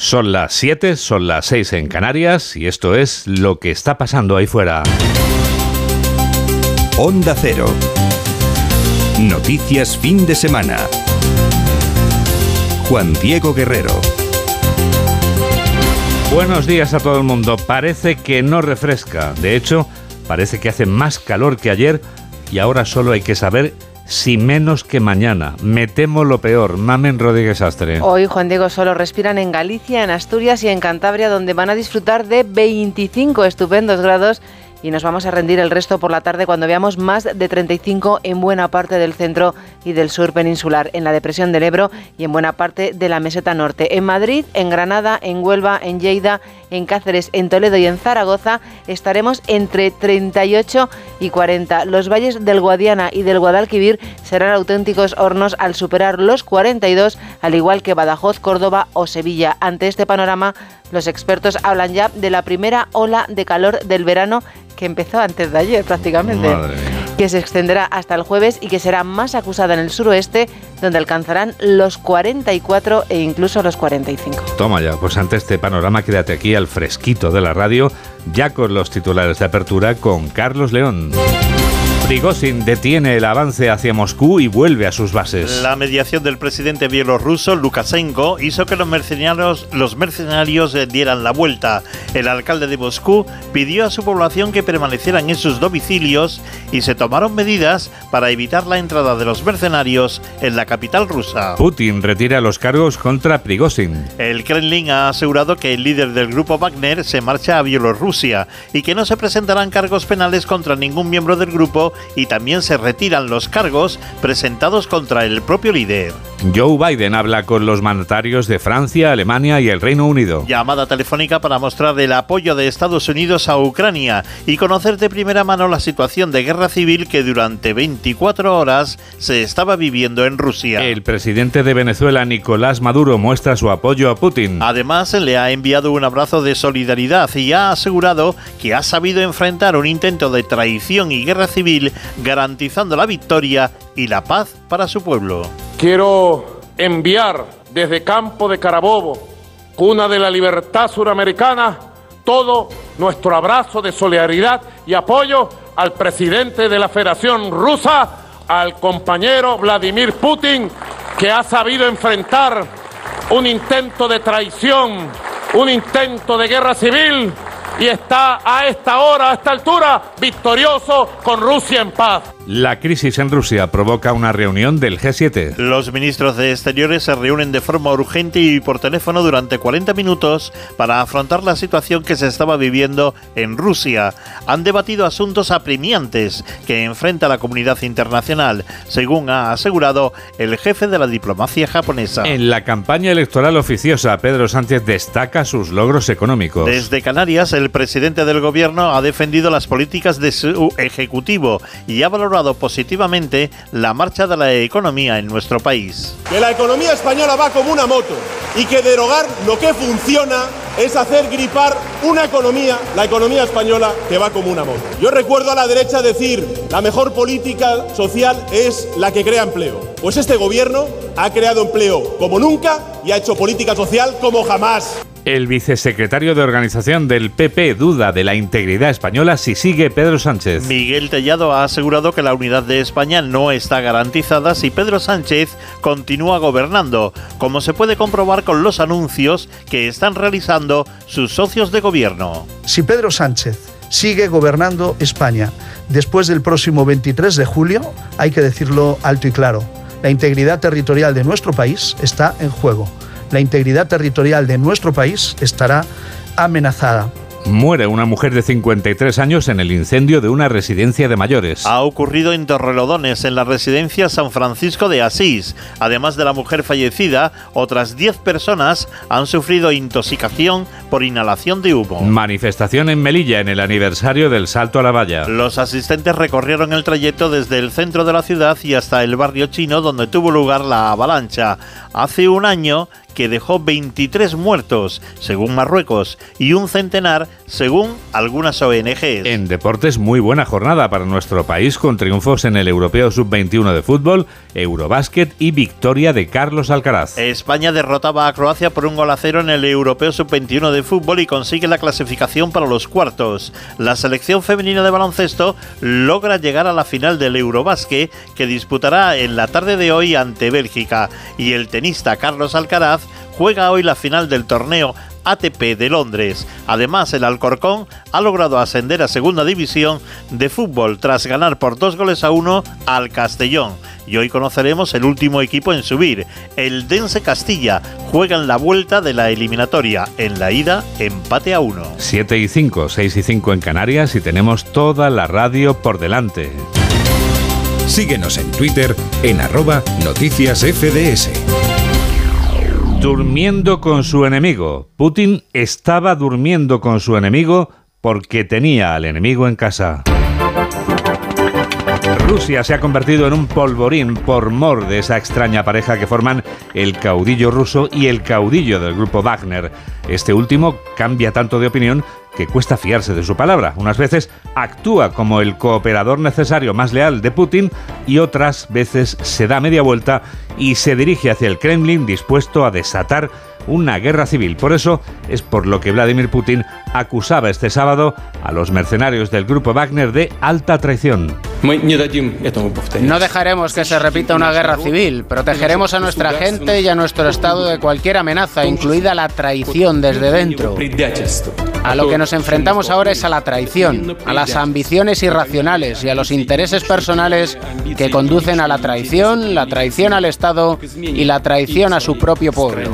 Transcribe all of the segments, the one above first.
Son las 7, son las 6 en Canarias y esto es lo que está pasando ahí fuera. Onda Cero. Noticias fin de semana. Juan Diego Guerrero. Buenos días a todo el mundo. Parece que no refresca. De hecho, parece que hace más calor que ayer y ahora solo hay que saber si menos que mañana. Me temo lo peor. Mamen Rodríguez Astre. Hoy, Juan Diego, solo respiran en Galicia, en Asturias y en Cantabria, donde van a disfrutar de 25 estupendos grados y nos vamos a rendir el resto por la tarde cuando veamos más de 35 en buena parte del centro y del sur peninsular, en la depresión del Ebro y en buena parte de la meseta norte. En Madrid, en Granada, en Huelva, en Lleida, en Cáceres, en Toledo y en Zaragoza estaremos entre 38 y 40. Los valles del Guadiana y del Guadalquivir serán auténticos hornos al superar los 42, al igual que Badajoz, Córdoba o Sevilla. Ante este panorama, los expertos hablan ya de la primera ola de calor del verano que empezó antes de ayer prácticamente, que se extenderá hasta el jueves y que será más acusada en el suroeste, donde alcanzarán los 44 e incluso los 45. Toma ya, pues ante este panorama quédate aquí al fresquito de la radio, ya con los titulares de apertura con Carlos León. Prigozhin detiene el avance hacia Moscú y vuelve a sus bases. La mediación del presidente bielorruso Lukashenko hizo que los mercenarios, los mercenarios eh, dieran la vuelta. El alcalde de Moscú pidió a su población que permanecieran en sus domicilios y se tomaron medidas para evitar la entrada de los mercenarios en la capital rusa. Putin retira los cargos contra Prigozhin. El Kremlin ha asegurado que el líder del grupo Wagner se marcha a Bielorrusia y que no se presentarán cargos penales contra ningún miembro del grupo y también se retiran los cargos presentados contra el propio líder. Joe Biden habla con los mandatarios de Francia, Alemania y el Reino Unido. Llamada telefónica para mostrar el apoyo de Estados Unidos a Ucrania y conocer de primera mano la situación de guerra civil que durante 24 horas se estaba viviendo en Rusia. El presidente de Venezuela, Nicolás Maduro, muestra su apoyo a Putin. Además, le ha enviado un abrazo de solidaridad y ha asegurado que ha sabido enfrentar un intento de traición y guerra civil garantizando la victoria y la paz para su pueblo. Quiero enviar desde Campo de Carabobo, cuna de la libertad suramericana, todo nuestro abrazo de solidaridad y apoyo al presidente de la Federación Rusa, al compañero Vladimir Putin, que ha sabido enfrentar un intento de traición, un intento de guerra civil y está a esta hora, a esta altura, victorioso con Rusia en paz. La crisis en Rusia provoca una reunión del G7. Los ministros de Exteriores se reúnen de forma urgente y por teléfono durante 40 minutos para afrontar la situación que se estaba viviendo en Rusia. Han debatido asuntos apremiantes que enfrenta la comunidad internacional, según ha asegurado el jefe de la diplomacia japonesa. En la campaña electoral oficiosa, Pedro Sánchez destaca sus logros económicos. Desde Canarias, el presidente del gobierno ha defendido las políticas de su ejecutivo y ha valorado positivamente la marcha de la economía en nuestro país. Que la economía española va como una moto y que derogar lo que funciona es hacer gripar una economía, la economía española, que va como una moto. Yo recuerdo a la derecha decir, la mejor política social es la que crea empleo. Pues este gobierno ha creado empleo como nunca y ha hecho política social como jamás. El vicesecretario de organización del PP duda de la integridad española si sigue Pedro Sánchez. Miguel Tellado ha asegurado que la unidad de España no está garantizada si Pedro Sánchez continúa gobernando, como se puede comprobar con los anuncios que están realizando sus socios de gobierno. Si Pedro Sánchez sigue gobernando España después del próximo 23 de julio, hay que decirlo alto y claro, la integridad territorial de nuestro país está en juego la integridad territorial de nuestro país estará amenazada. Muere una mujer de 53 años en el incendio de una residencia de mayores. Ha ocurrido en Torrelodones, en la residencia San Francisco de Asís. Además de la mujer fallecida, otras 10 personas han sufrido intoxicación por inhalación de humo. Manifestación en Melilla en el aniversario del Salto a la Valla. Los asistentes recorrieron el trayecto desde el centro de la ciudad y hasta el barrio chino donde tuvo lugar la avalancha. Hace un año que dejó 23 muertos, según Marruecos, y un centenar, según algunas ONGs. En deportes, muy buena jornada para nuestro país, con triunfos en el Europeo Sub-21 de fútbol, Eurobásquet y victoria de Carlos Alcaraz. España derrotaba a Croacia por un gol a cero en el Europeo Sub-21 de fútbol y consigue la clasificación para los cuartos. La selección femenina de baloncesto logra llegar a la final del Eurobásquet que disputará en la tarde de hoy ante Bélgica y el tenista Carlos Alcaraz juega hoy la final del torneo ATP de Londres. Además, el Alcorcón ha logrado ascender a segunda división de fútbol tras ganar por dos goles a uno al Castellón. Y hoy conoceremos el último equipo en subir. El Dense Castilla juega en la vuelta de la eliminatoria. En la ida, empate a uno. 7 y 5, 6 y 5 en Canarias y tenemos toda la radio por delante. Síguenos en Twitter en arroba noticias FDS. Durmiendo con su enemigo. Putin estaba durmiendo con su enemigo porque tenía al enemigo en casa. Rusia se ha convertido en un polvorín por mor de esa extraña pareja que forman el caudillo ruso y el caudillo del grupo Wagner. Este último cambia tanto de opinión que cuesta fiarse de su palabra. Unas veces actúa como el cooperador necesario más leal de Putin y otras veces se da media vuelta y se dirige hacia el Kremlin dispuesto a desatar una guerra civil. Por eso es por lo que Vladimir Putin acusaba este sábado a los mercenarios del grupo Wagner de alta traición. No dejaremos que se repita una guerra civil. Protegeremos a nuestra gente y a nuestro Estado de cualquier amenaza, incluida la traición desde dentro. A lo que nos enfrentamos ahora es a la traición, a las ambiciones irracionales y a los intereses personales que conducen a la traición, la traición al Estado y la traición a su propio pueblo.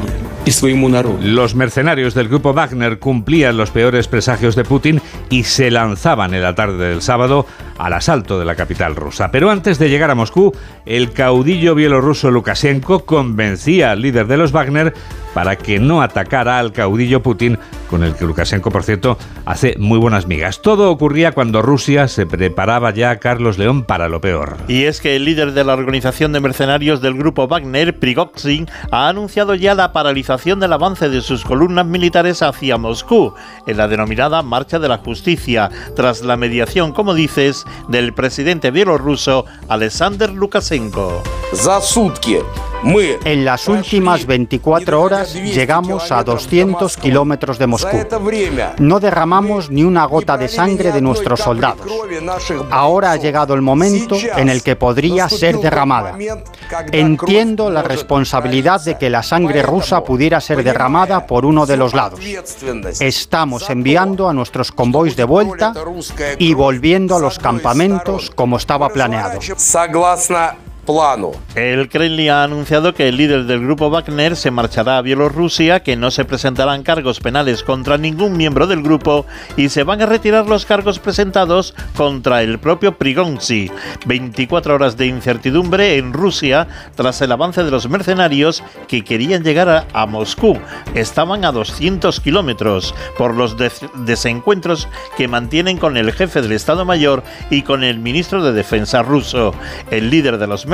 Los mercenarios del grupo Wagner cumplían los peores presagios de Putin y se lanzaban en la tarde del sábado al asalto de la capital rusa. Pero antes de llegar a Moscú, el caudillo bielorruso Lukashenko convencía al líder de los Wagner para que no atacara al caudillo Putin, con el que Lukashenko, por cierto, hace muy buenas migas. Todo ocurría cuando Rusia se preparaba ya a Carlos León para lo peor. Y es que el líder de la organización de mercenarios del grupo Wagner, Prigozhin, ha anunciado ya la paralización del avance de sus columnas militares hacia Moscú, en la denominada Marcha de la Justicia, tras la mediación, como dices, del presidente bielorruso Alexander Lukashenko. En las últimas 24 horas llegamos a 200 kilómetros de Moscú. No derramamos ni una gota de sangre de nuestros soldados. Ahora ha llegado el momento en el que podría ser derramada. Entiendo la responsabilidad de que la sangre rusa pudiera ser derramada por uno de los lados. Estamos enviando a nuestros convoys de vuelta y volviendo a los campamentos como estaba planeado. El Kremlin ha anunciado que el líder del grupo Wagner se marchará a Bielorrusia, que no se presentarán cargos penales contra ningún miembro del grupo y se van a retirar los cargos presentados contra el propio Prigozhin. 24 horas de incertidumbre en Rusia tras el avance de los mercenarios que querían llegar a, Moscú. Estaban a 200 kilómetros por los desencuentros que mantienen con el jefe del Estado Mayor y con el ministro de Defensa ruso. El líder de los mercenarios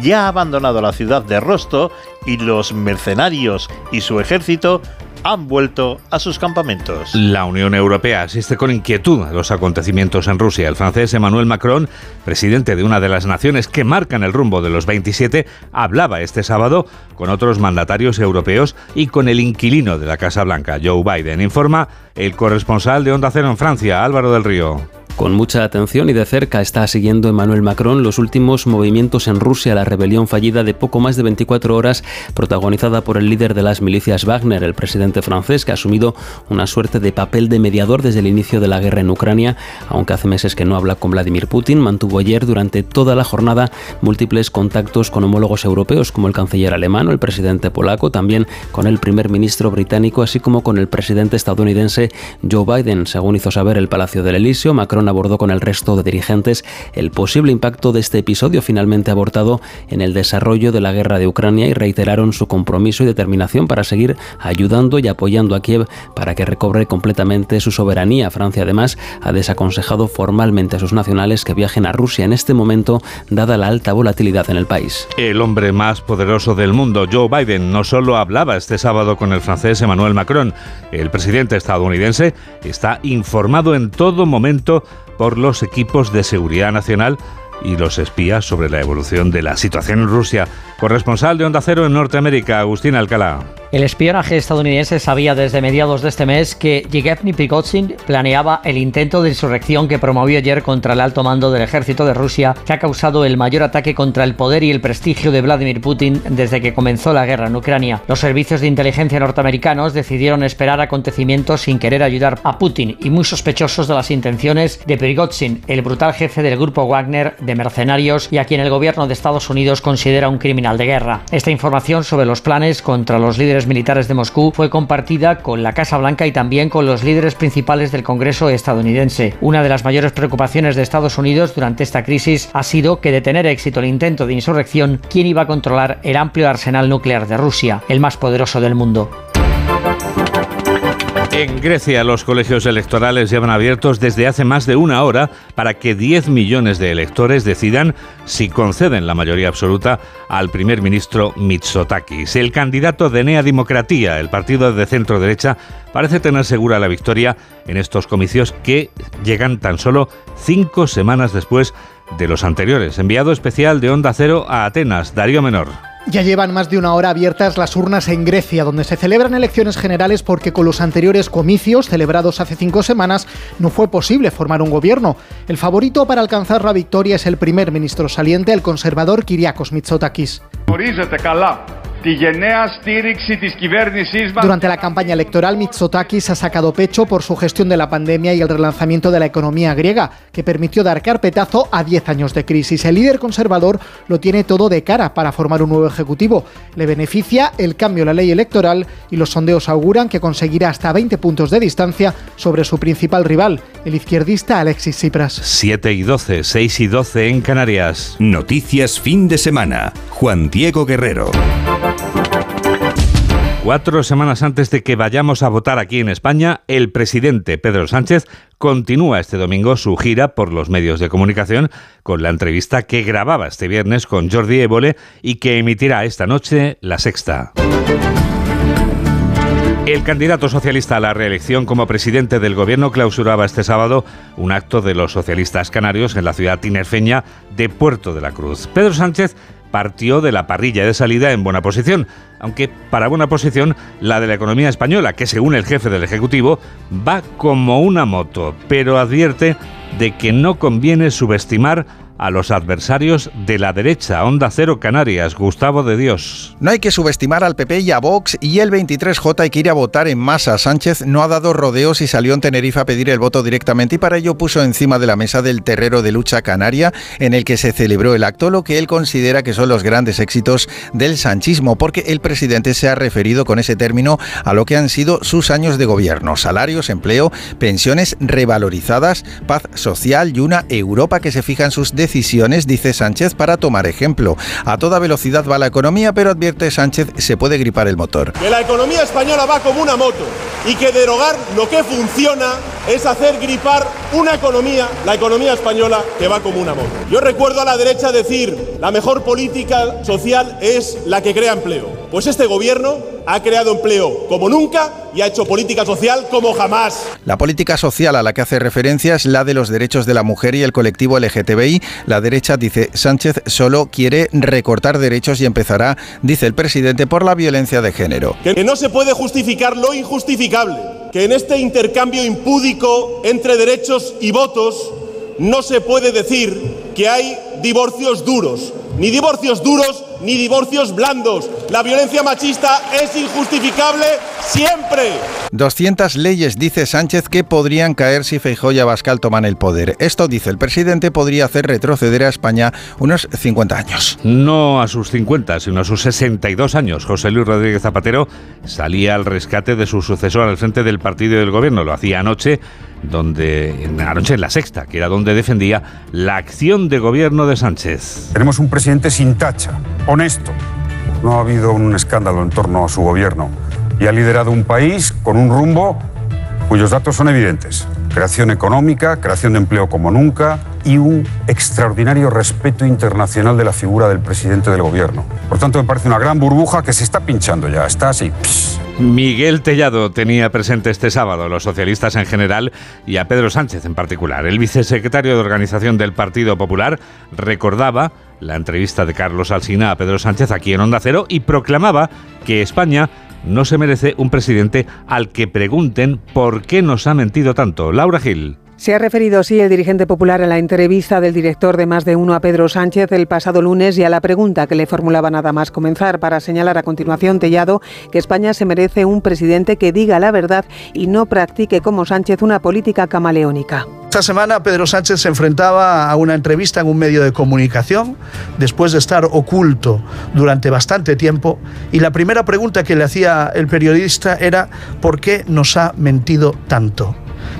ya ha abandonado la ciudad de Rosto y los mercenarios y su ejército han vuelto a sus campamentos. La Unión Europea asiste con inquietud a los acontecimientos en Rusia. El francés Emmanuel Macron, presidente de una de las naciones que marcan el rumbo de los 27, hablaba este sábado con otros mandatarios europeos y con el inquilino de la Casa Blanca, Joe Biden. Informa el corresponsal de Onda Cero en Francia, Álvaro del Río. Con mucha atención y de cerca está siguiendo Emmanuel Macron los últimos movimientos en Rusia, la rebelión fallida de poco más de 24 horas protagonizada por el líder de las milicias Wagner, el presidente francés, que ha asumido una suerte de papel de mediador desde el inicio de la guerra en Ucrania, aunque hace meses que no habla con Vladimir Putin, mantuvo ayer durante toda la jornada múltiples contactos con homólogos europeos como el canciller alemán o el presidente polaco, también con el primer ministro británico, así como con el presidente estadounidense Joe Biden, según hizo saber el Palacio del Elíseo. Macron Abordó con el resto de dirigentes el posible impacto de este episodio finalmente abortado en el desarrollo de la guerra de Ucrania y reiteraron su compromiso y determinación para seguir ayudando y apoyando a Kiev para que recobre completamente su soberanía. Francia además ha desaconsejado formalmente a sus nacionales que viajen a Rusia en este momento, dada la alta volatilidad en el país. El hombre más poderoso del mundo, Joe Biden, no solo hablaba este sábado con el francés Emmanuel Macron, el presidente estadounidense está informado en todo momento por los equipos de seguridad nacional y los espías sobre la evolución de la situación en Rusia. Corresponsal de Onda Cero en Norteamérica, Agustín Alcalá. El espionaje estadounidense sabía desde mediados de este mes que Yevgeny Prigozhin planeaba el intento de insurrección que promovió ayer contra el alto mando del ejército de Rusia, que ha causado el mayor ataque contra el poder y el prestigio de Vladimir Putin desde que comenzó la guerra en Ucrania. Los servicios de inteligencia norteamericanos decidieron esperar acontecimientos sin querer ayudar a Putin y muy sospechosos de las intenciones de Prigozhin, el brutal jefe del grupo Wagner de mercenarios y a quien el gobierno de Estados Unidos considera un criminal de guerra. Esta información sobre los planes contra los líderes militares de Moscú fue compartida con la Casa Blanca y también con los líderes principales del Congreso estadounidense. Una de las mayores preocupaciones de Estados Unidos durante esta crisis ha sido que de tener éxito el intento de insurrección, ¿quién iba a controlar el amplio arsenal nuclear de Rusia, el más poderoso del mundo? En Grecia los colegios electorales llevan abiertos desde hace más de una hora para que 10 millones de electores decidan si conceden la mayoría absoluta al primer ministro Mitsotakis. El candidato de Nea Dimocratía, el partido de centro derecha, parece tener segura la victoria en estos comicios que llegan tan solo cinco semanas después de los anteriores. Enviado especial de Onda Cero a Atenas, Darío Menor. Ya llevan más de una hora abiertas las urnas en Grecia, donde se celebran elecciones generales porque con los anteriores comicios celebrados hace cinco semanas no fue posible formar un gobierno. El favorito para alcanzar la victoria es el primer ministro saliente, el conservador Kyriakos Mitsotakis. Durante la campaña electoral, Mitsotakis ha sacado pecho por su gestión de la pandemia y el relanzamiento de la economía griega, que permitió dar carpetazo a 10 años de crisis. El líder conservador lo tiene todo de cara para formar un nuevo ejecutivo. Le beneficia el cambio en la ley electoral y los sondeos auguran que conseguirá hasta 20 puntos de distancia sobre su principal rival, el izquierdista Alexis Tsipras. 7 y 12, 6 y 12 en Canarias. Noticias fin de semana. Juan Diego Guerrero. Cuatro semanas antes de que vayamos a votar aquí en España, el presidente Pedro Sánchez continúa este domingo su gira por los medios de comunicación con la entrevista que grababa este viernes con Jordi Évole y que emitirá esta noche la sexta. El candidato socialista a la reelección como presidente del gobierno clausuraba este sábado un acto de los socialistas canarios en la ciudad tinerfeña de Puerto de la Cruz. Pedro Sánchez partió de la parrilla de salida en buena posición, aunque para buena posición la de la economía española, que según el jefe del Ejecutivo va como una moto, pero advierte de que no conviene subestimar a los adversarios de la derecha. Onda Cero Canarias, Gustavo de Dios. No hay que subestimar al PP y a Vox y el 23J hay que ir a votar en masa. Sánchez no ha dado rodeos y salió en Tenerife a pedir el voto directamente y para ello puso encima de la mesa del terrero de lucha canaria en el que se celebró el acto lo que él considera que son los grandes éxitos del sanchismo, porque el presidente se ha referido con ese término a lo que han sido sus años de gobierno, salarios, empleo, pensiones revalorizadas, paz social y una Europa que se fija en sus decisiones dice Sánchez, para tomar ejemplo. A toda velocidad va la economía, pero advierte Sánchez, se puede gripar el motor. Que la economía española va como una moto y que derogar lo que funciona es hacer gripar una economía, la economía española, que va como una moto. Yo recuerdo a la derecha decir, la mejor política social es la que crea empleo. Pues este gobierno ha creado empleo como nunca y ha hecho política social como jamás. La política social a la que hace referencia es la de los derechos de la mujer y el colectivo LGTBI. La derecha dice Sánchez solo quiere recortar derechos y empezará, dice el presidente, por la violencia de género. Que no se puede justificar lo injustificable, que en este intercambio impúdico entre derechos y votos no se puede decir que hay divorcios duros, ni divorcios duros ni divorcios blandos. La violencia machista es injustificable siempre. 200 leyes, dice Sánchez, que podrían caer si Feijóo y Abascal toman el poder. Esto, dice el presidente, podría hacer retroceder a España unos 50 años. No a sus 50, sino a sus 62 años. José Luis Rodríguez Zapatero salía al rescate de su sucesor al frente del partido y del gobierno. Lo hacía anoche donde en la sexta, que era donde defendía la acción de gobierno de Sánchez. Tenemos un presidente sin tacha, honesto. No ha habido un escándalo en torno a su gobierno y ha liderado un país con un rumbo cuyos datos son evidentes. Creación económica, creación de empleo como nunca y un extraordinario respeto internacional de la figura del presidente del gobierno. Por tanto, me parece una gran burbuja que se está pinchando ya, está así. Miguel Tellado tenía presente este sábado a los socialistas en general y a Pedro Sánchez en particular. El vicesecretario de Organización del Partido Popular recordaba la entrevista de Carlos Alsina a Pedro Sánchez aquí en Onda Cero y proclamaba que España no se merece un presidente al que pregunten por qué nos ha mentido tanto. Laura Gil. Se ha referido así el dirigente popular a la entrevista del director de Más de Uno a Pedro Sánchez el pasado lunes y a la pregunta que le formulaba nada más comenzar para señalar a continuación Tellado que España se merece un presidente que diga la verdad y no practique como Sánchez una política camaleónica. Esta semana Pedro Sánchez se enfrentaba a una entrevista en un medio de comunicación después de estar oculto durante bastante tiempo y la primera pregunta que le hacía el periodista era ¿por qué nos ha mentido tanto?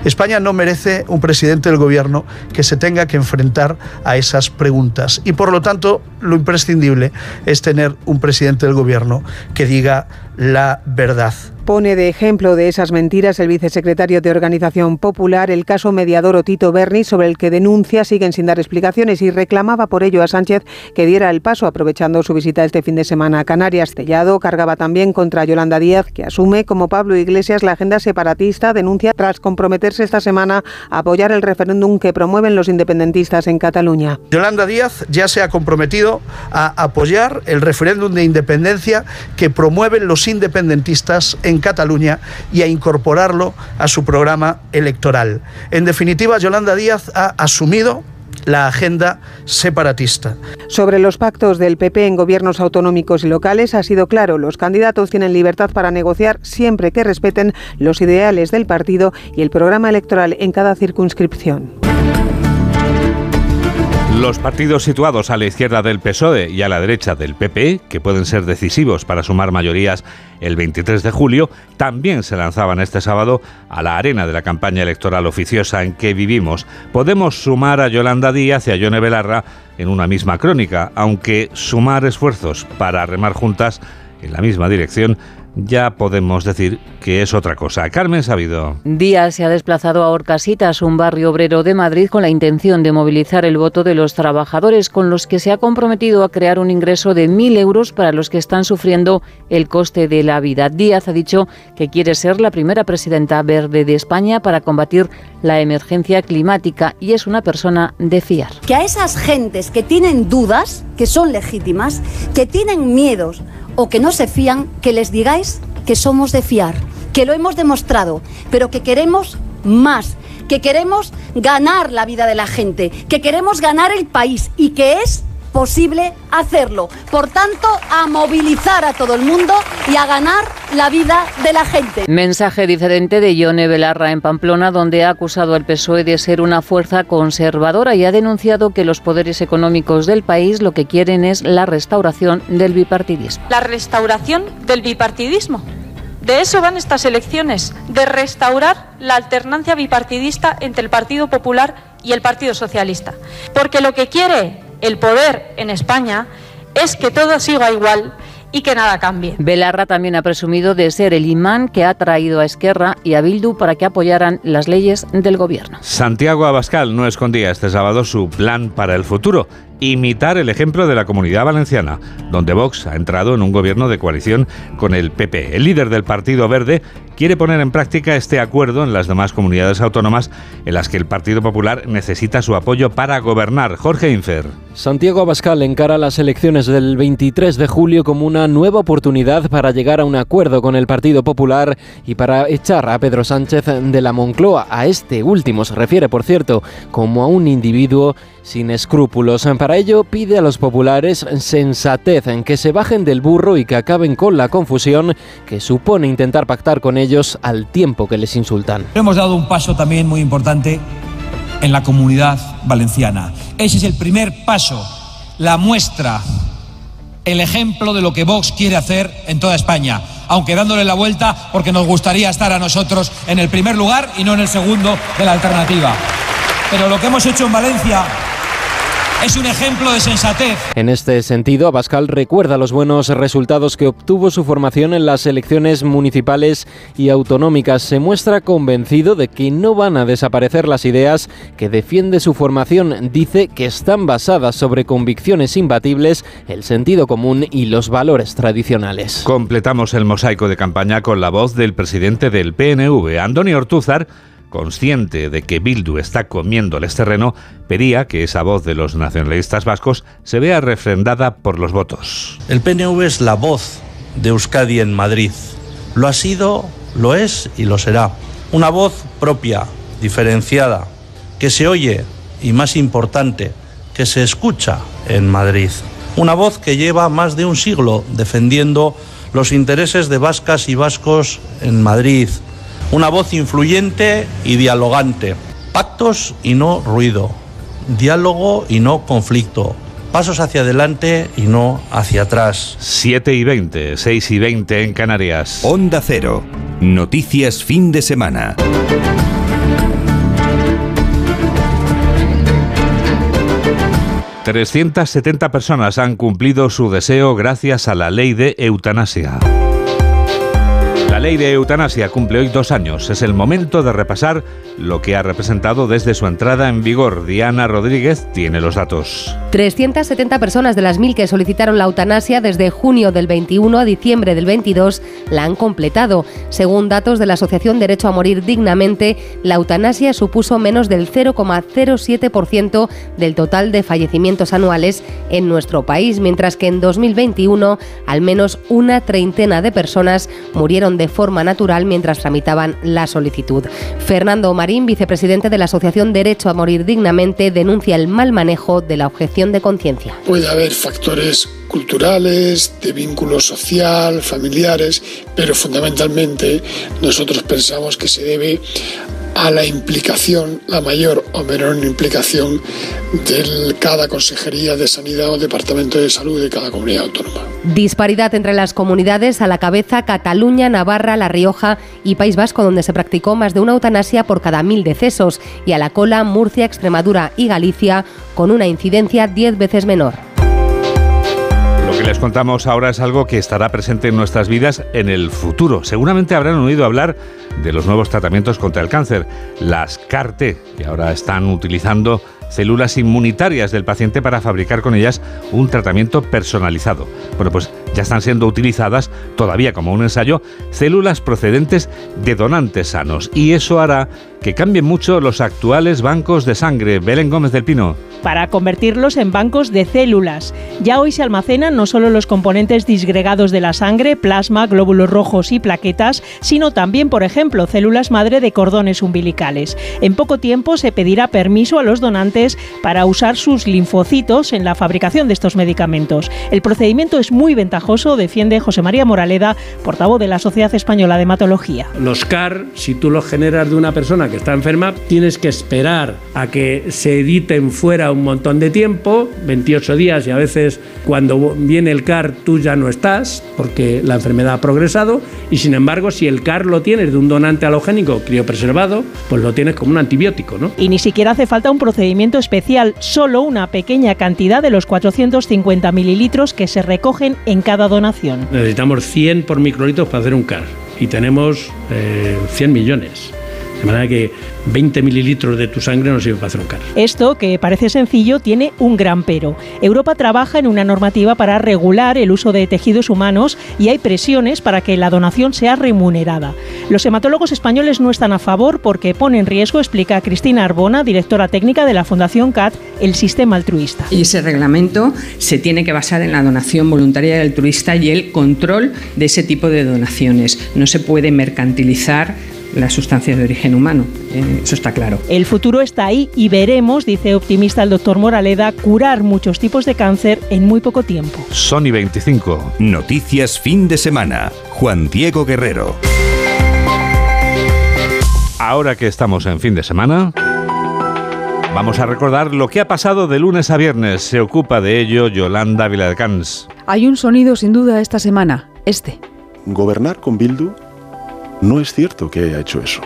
España no merece un presidente del gobierno que se tenga que enfrentar a esas preguntas. Y por lo tanto, lo imprescindible es tener un presidente del gobierno que diga la verdad. Pone de ejemplo de esas mentiras el vicesecretario de Organización Popular el caso mediador Otito Berni, sobre el que denuncia siguen sin dar explicaciones y reclamaba por ello a Sánchez que diera el paso aprovechando su visita este fin de semana a Canarias. Tellado cargaba también contra Yolanda Díaz, que asume como Pablo Iglesias la agenda separatista, denuncia tras comprometerse esta semana a apoyar el referéndum que promueven los independentistas en Cataluña. Yolanda Díaz ya se ha comprometido a apoyar el referéndum de independencia que promueven los independentistas en Cataluña y a incorporarlo a su programa electoral. En definitiva, Yolanda Díaz ha asumido la agenda separatista. Sobre los pactos del PP en gobiernos autonómicos y locales ha sido claro, los candidatos tienen libertad para negociar siempre que respeten los ideales del partido y el programa electoral en cada circunscripción. Los partidos situados a la izquierda del PSOE y a la derecha del PP, que pueden ser decisivos para sumar mayorías el 23 de julio, también se lanzaban este sábado a la arena de la campaña electoral oficiosa en que vivimos. Podemos sumar a Yolanda Díaz y a Yone Belarra en una misma crónica, aunque sumar esfuerzos para remar juntas en la misma dirección ya podemos decir que es otra cosa. Carmen Sabido. Díaz se ha desplazado a Orcasitas, un barrio obrero de Madrid, con la intención de movilizar el voto de los trabajadores, con los que se ha comprometido a crear un ingreso de 1.000 euros para los que están sufriendo el coste de la vida. Díaz ha dicho que quiere ser la primera presidenta verde de España para combatir la emergencia climática y es una persona de fiar. Que a esas gentes que tienen dudas, que son legítimas, que tienen miedos, o que no se fían, que les digáis que somos de fiar, que lo hemos demostrado, pero que queremos más, que queremos ganar la vida de la gente, que queremos ganar el país y que es posible hacerlo. Por tanto, a movilizar a todo el mundo y a ganar la vida de la gente. Mensaje diferente de Ione Belarra en Pamplona, donde ha acusado al PSOE de ser una fuerza conservadora y ha denunciado que los poderes económicos del país lo que quieren es la restauración del bipartidismo. La restauración del bipartidismo. De eso van estas elecciones, de restaurar la alternancia bipartidista entre el Partido Popular y el Partido Socialista. Porque lo que quiere el poder en España es que todo siga igual y que nada cambie. Belarra también ha presumido de ser el imán que ha traído a Esquerra y a Bildu para que apoyaran las leyes del gobierno. Santiago Abascal no escondía este sábado su plan para el futuro imitar el ejemplo de la comunidad valenciana, donde Vox ha entrado en un gobierno de coalición con el PP. El líder del Partido Verde quiere poner en práctica este acuerdo en las demás comunidades autónomas en las que el Partido Popular necesita su apoyo para gobernar. Jorge Infer. Santiago Abascal encara las elecciones del 23 de julio como una nueva oportunidad para llegar a un acuerdo con el Partido Popular y para echar a Pedro Sánchez de la Moncloa. A este último se refiere, por cierto, como a un individuo sin escrúpulos. Para ello pide a los populares sensatez, en que se bajen del burro y que acaben con la confusión que supone intentar pactar con ellos al tiempo que les insultan. Hemos dado un paso también muy importante en la comunidad valenciana. Ese es el primer paso, la muestra el ejemplo de lo que Vox quiere hacer en toda España, aunque dándole la vuelta porque nos gustaría estar a nosotros en el primer lugar y no en el segundo de la alternativa. Pero lo que hemos hecho en Valencia es un ejemplo de sensatez. En este sentido, Abascal recuerda los buenos resultados que obtuvo su formación en las elecciones municipales y autonómicas. Se muestra convencido de que no van a desaparecer las ideas que defiende su formación. Dice que están basadas sobre convicciones imbatibles, el sentido común y los valores tradicionales. Completamos el mosaico de campaña con la voz del presidente del PNV, Antonio Ortúzar, consciente de que Bildu está comiéndoles terreno, pedía que esa voz de los nacionalistas vascos se vea refrendada por los votos. El PNV es la voz de Euskadi en Madrid. Lo ha sido, lo es y lo será. Una voz propia, diferenciada, que se oye y más importante, que se escucha en Madrid. Una voz que lleva más de un siglo defendiendo los intereses de vascas y vascos en Madrid, una voz influyente y dialogante. Pactos y no ruido. Diálogo y no conflicto. Pasos hacia adelante y no hacia atrás. 7 y 20, 6 y 20 en Canarias. Onda Cero. Noticias fin de semana. ...370 personas han cumplido su deseo gracias a la ley de eutanasia. Ley de eutanasia cumple hoy dos años. Es el momento de repasar lo que ha representado desde su entrada en vigor. Diana Rodríguez tiene los datos. 370 personas de las mil que solicitaron la eutanasia desde junio del 21 a diciembre del 22 la han completado. Según datos de la Asociación Derecho a Morir Dignamente, la eutanasia supuso menos del 0,07% del total de fallecimientos anuales en nuestro país, mientras que en 2021 al menos una treintena de personas murieron de forma natural mientras tramitaban la solicitud. Fernando Marín, vicepresidente de la Asociación Derecho a Morir Dignamente, denuncia el mal manejo de la objeción de conciencia. Puede haber factores culturales, de vínculo social, familiares, pero fundamentalmente nosotros pensamos que se debe a la implicación, la mayor o menor implicación de cada consejería de sanidad o departamento de salud de cada comunidad autónoma. Disparidad entre las comunidades a la cabeza Cataluña, Navarra, La Rioja y País Vasco, donde se practicó más de una eutanasia por cada mil decesos, y a la cola Murcia, Extremadura y Galicia, con una incidencia diez veces menor. Lo que les contamos ahora es algo que estará presente en nuestras vidas en el futuro. Seguramente habrán oído hablar de los nuevos tratamientos contra el cáncer, las CAR-T, que ahora están utilizando células inmunitarias del paciente para fabricar con ellas un tratamiento personalizado. Bueno, pues ya están siendo utilizadas, todavía como un ensayo, células procedentes de donantes sanos. Y eso hará que cambien mucho los actuales bancos de sangre. Belén Gómez del Pino para convertirlos en bancos de células. Ya hoy se almacenan no solo los componentes disgregados de la sangre, plasma, glóbulos rojos y plaquetas, sino también, por ejemplo, células madre de cordones umbilicales. En poco tiempo se pedirá permiso a los donantes para usar sus linfocitos en la fabricación de estos medicamentos. El procedimiento es muy ventajoso, defiende José María Moraleda, portavoz de la Sociedad Española de Hematología. Los CAR, si tú los generas de una persona que está enferma, tienes que esperar a que se editen fuera un montón de tiempo, 28 días y a veces cuando viene el CAR tú ya no estás porque la enfermedad ha progresado y sin embargo si el CAR lo tienes de un donante halogénico criopreservado, pues lo tienes como un antibiótico, ¿no? Y ni siquiera hace falta un procedimiento especial, solo una pequeña cantidad de los 450 mililitros que se recogen en cada donación. Necesitamos 100 por microlitros para hacer un CAR y tenemos 100 eh, millones. De manera que 20 mililitros de tu sangre no sirve para hacer un CAR. Esto, que parece sencillo, tiene un gran pero. Europa trabaja en una normativa para regular el uso de tejidos humanos y hay presiones para que la donación sea remunerada. Los hematólogos españoles no están a favor porque pone en riesgo, explica Cristina Arbona, directora técnica de la Fundación CAT, el sistema altruista. Y ese reglamento se tiene que basar en la donación voluntaria y altruista y el control de ese tipo de donaciones. No se puede mercantilizar las sustancias de origen humano. Eh, eso está claro. El futuro está ahí y veremos, dice optimista el doctor Moraleda, curar muchos tipos de cáncer en muy poco tiempo. Sony 25. Noticias fin de semana. Juan Diego Guerrero. Ahora que estamos en fin de semana... Vamos a recordar lo que ha pasado de lunes a viernes. Se ocupa de ello Yolanda Viladecans. Hay un sonido sin duda esta semana, este. Gobernar con Bildu no es cierto que haya hecho eso,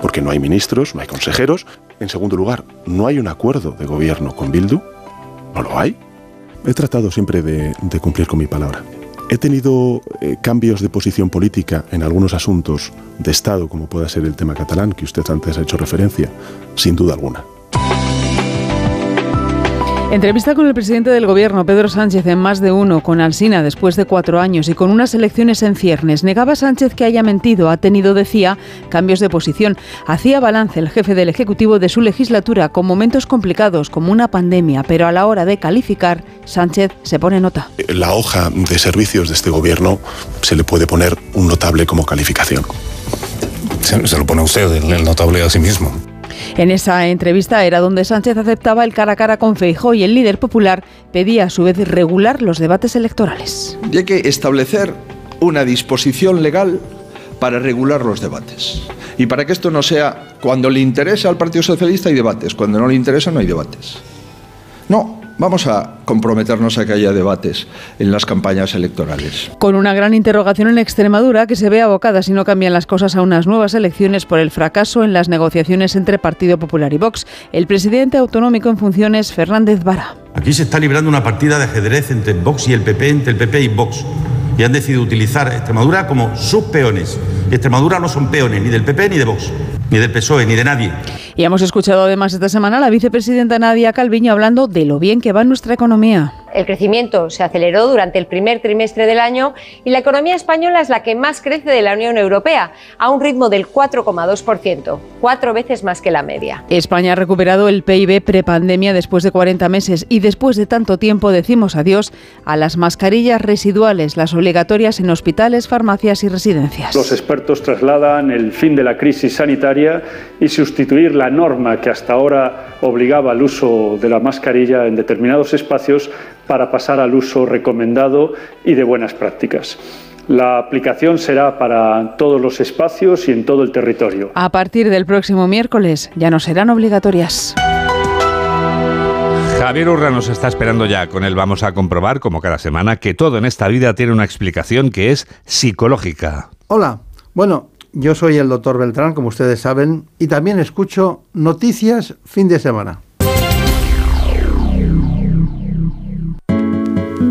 porque no hay ministros, no hay consejeros. En segundo lugar, no hay un acuerdo de gobierno con Bildu, no lo hay. He tratado siempre de, cumplir con mi palabra. He tenido eh, cambios de posición política en algunos asuntos de Estado, como pueda ser el tema catalán, que usted antes ha hecho referencia, sin duda alguna. Entrevista con el presidente del gobierno, Pedro Sánchez, en más de uno, con Alsina después de cuatro años y con unas elecciones en ciernes. Negaba Sánchez que haya mentido, ha tenido, decía, cambios de posición. Hacía balance el jefe del Ejecutivo de su legislatura con momentos complicados como una pandemia, pero a la hora de calificar, Sánchez se pone nota. La hoja de servicios de este gobierno se le puede poner un notable como calificación. Se, se lo pone usted, el, el notable a sí mismo. En esa entrevista era donde Sánchez aceptaba el cara a cara con Feijó y el líder popular pedía a su vez regular los debates electorales. Y hay que establecer una disposición legal para regular los debates. Y para que esto no sea cuando le interesa al Partido Socialista hay debates, cuando no le interesa no hay debates. No, vamos a comprometernos a que haya debates en las campañas electorales. Con una gran interrogación en Extremadura que se ve abocada si no cambian las cosas a unas nuevas elecciones por el fracaso en las negociaciones entre Partido Popular y Vox. El presidente autonómico en funciones, Fernández Vara. Aquí se está librando una partida de ajedrez entre Vox y el PP, entre el PP y Vox. Y han decidido utilizar Extremadura como sus peones. Extremadura no son peones ni del PP ni de Vox, ni del PSOE, ni de nadie. Y hemos escuchado además esta semana a la vicepresidenta Nadia Calviño hablando de lo bien que va nuestra economía. El crecimiento se aceleró durante el primer trimestre del año y la economía española es la que más crece de la Unión Europea, a un ritmo del 4,2%, cuatro veces más que la media. España ha recuperado el PIB prepandemia después de 40 meses y después de tanto tiempo decimos adiós a las mascarillas residuales, las obligatorias en hospitales, farmacias y residencias. Los expertos trasladan el fin de la crisis sanitaria y sustituir la norma que hasta ahora obligaba al uso de la mascarilla en determinados espacios para pasar al uso recomendado y de buenas prácticas. La aplicación será para todos los espacios y en todo el territorio. A partir del próximo miércoles ya no serán obligatorias. Javier Urra nos está esperando ya. Con él vamos a comprobar, como cada semana, que todo en esta vida tiene una explicación que es psicológica. Hola. Bueno, yo soy el doctor Beltrán, como ustedes saben, y también escucho noticias fin de semana.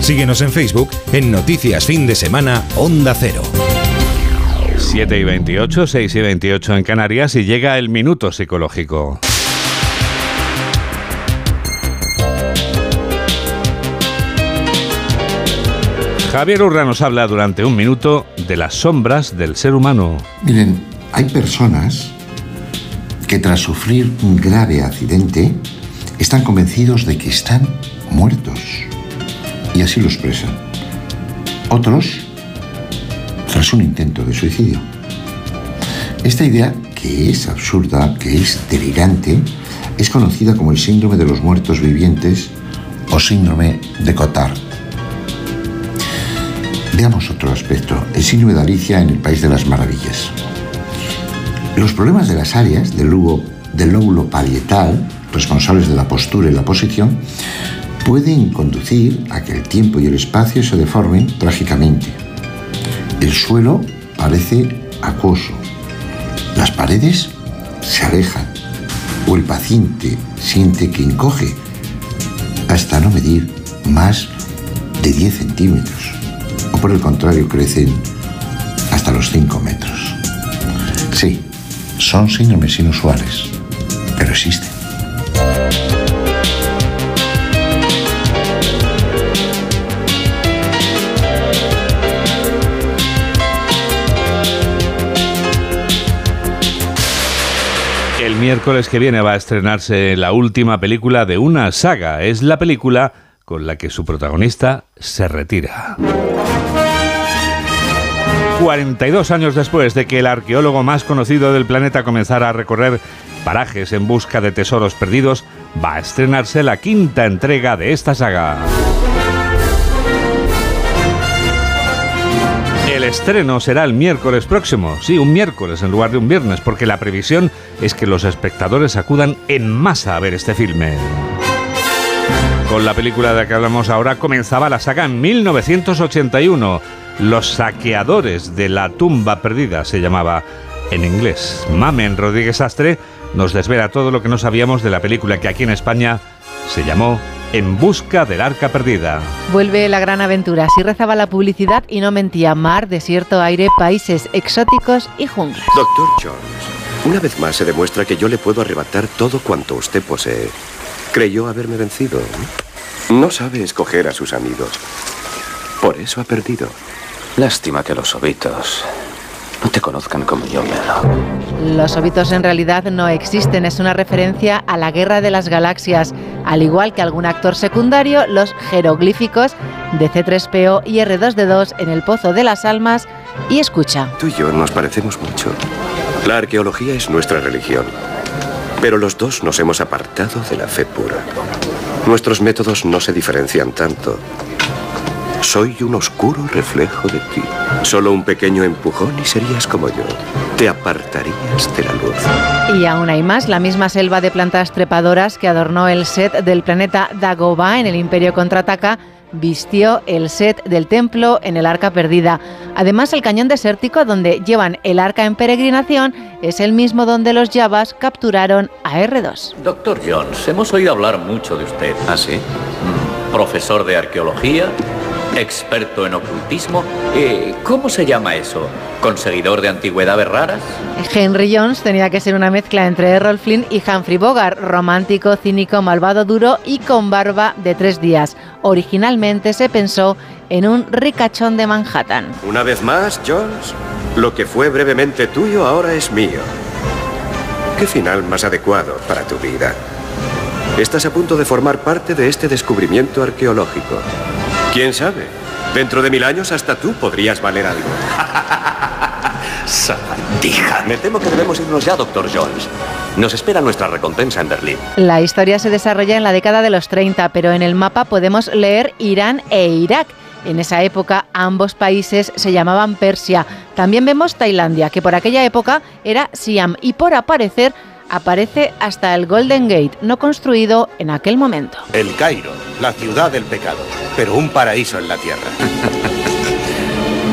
Síguenos en Facebook en Noticias Fin de Semana Onda Cero. 7 y 28, 6 y 28 en Canarias y llega el minuto psicológico. Javier Urra nos habla durante un minuto de las sombras del ser humano. Miren, hay personas que tras sufrir un grave accidente están convencidos de que están muertos y así lo expresan. Otros tras un intento de suicidio. Esta idea, que es absurda, que es delirante, es conocida como el síndrome de los muertos vivientes o síndrome de Cotard. Veamos otro aspecto, el síndrome de Alicia en el País de las Maravillas. Los problemas de las áreas del, del lóbulo parietal, responsables de la postura y la posición, pueden conducir a que el tiempo y el espacio se deformen trágicamente. El suelo parece acuoso, las paredes se alejan o el paciente siente que encoge hasta no medir más de 10 centímetros o por el contrario crecen hasta los 5 metros. Sí, son síndromes inusuales, pero existen. Miércoles que viene va a estrenarse la última película de una saga. Es la película con la que su protagonista se retira. 42 años después de que el arqueólogo más conocido del planeta comenzara a recorrer parajes en busca de tesoros perdidos, va a estrenarse la quinta entrega de esta saga. Estreno será el miércoles próximo, sí, un miércoles en lugar de un viernes, porque la previsión es que los espectadores acudan en masa a ver este filme. Con la película de la que hablamos ahora comenzaba la saga en 1981. Los saqueadores de la tumba perdida se llamaba en inglés. Mamen Rodríguez Astre nos desvela todo lo que no sabíamos de la película que aquí en España se llamó En busca del arca perdida. Vuelve la gran aventura. Así rezaba la publicidad y no mentía. Mar, desierto, aire, países exóticos y junglas. Doctor Jones, una vez más se demuestra que yo le puedo arrebatar todo cuanto usted posee. Creyó haberme vencido. No sabe escoger a sus amigos. Por eso ha perdido. Lástima que los ovitos no te conozcan como yo me hago. Los ovitos en realidad no existen, es una referencia a la guerra de las galaxias, al igual que algún actor secundario, los jeroglíficos de C3PO y R2D2 en el Pozo de las Almas y escucha. Tú y yo nos parecemos mucho. La arqueología es nuestra religión, pero los dos nos hemos apartado de la fe pura. Nuestros métodos no se diferencian tanto. Soy un oscuro reflejo de ti. Solo un pequeño empujón y serías como yo. Te apartarías de la luz. Y aún hay más, la misma selva de plantas trepadoras que adornó el set del planeta Dagobah en el Imperio Contraataca vistió el set del templo en el Arca Perdida. Además, el cañón desértico donde llevan el arca en peregrinación es el mismo donde los Javas capturaron a R2. Doctor Jones, hemos oído hablar mucho de usted. ¿Ah, sí? Mm, Profesor de arqueología, experto en ocultismo. Eh, ¿Cómo se llama eso? ¿Conseguidor de antigüedades raras? Henry Jones tenía que ser una mezcla entre Errol Flynn y Humphrey Bogart, romántico, cínico, malvado, duro y con barba de tres días. Originalmente se pensó en un ricachón de Manhattan. Una vez más, Jones, lo que fue brevemente tuyo ahora es mío. ¿Qué final más adecuado para tu vida? Estás a punto de formar parte de este descubrimiento arqueológico. ¿Quién sabe? Dentro de mil años hasta tú podrías valer algo. Sabandija. Me temo que debemos irnos ya, doctor Jones. Nos espera nuestra recompensa en Berlín. La historia se desarrolla en la década de los 30, pero en el mapa podemos leer Irán e Irak. En esa época ambos países se llamaban Persia. También vemos Tailandia, que por aquella época era Siam y por aparecer aparece hasta el Golden Gate, no construido en aquel momento. El Cairo, la ciudad del pecado, pero un paraíso en la tierra.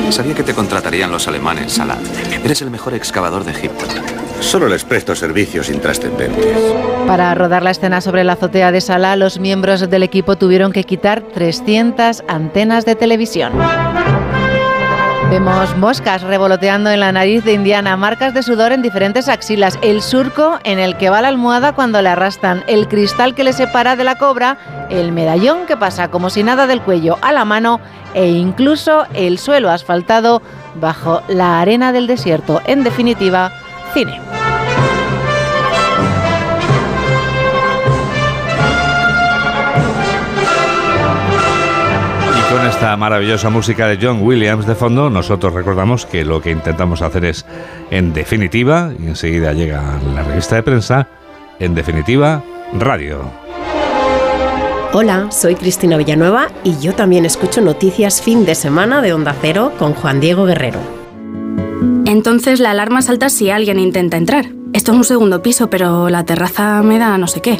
Sabía que te contratarían los alemanes, Salah. Eres el mejor excavador de Egipto. Solo les presto servicios intrascendentes. Para rodar la escena sobre la azotea de Salah, los miembros del equipo tuvieron que quitar 300 antenas de televisión. Vemos moscas revoloteando en la nariz de Indiana, marcas de sudor en diferentes axilas, el surco en el que va la almohada cuando le arrastran, el cristal que le separa de la cobra, el medallón que pasa como si nada del cuello a la mano e incluso el suelo asfaltado bajo la arena del desierto. En definitiva, cine. Esta maravillosa música de John Williams de fondo, nosotros recordamos que lo que intentamos hacer es, en definitiva, y enseguida llega la revista de prensa, en definitiva, radio. Hola, soy Cristina Villanueva y yo también escucho noticias fin de semana de Onda Cero con Juan Diego Guerrero. Entonces la alarma salta si alguien intenta entrar. Esto es un segundo piso, pero la terraza me da no sé qué.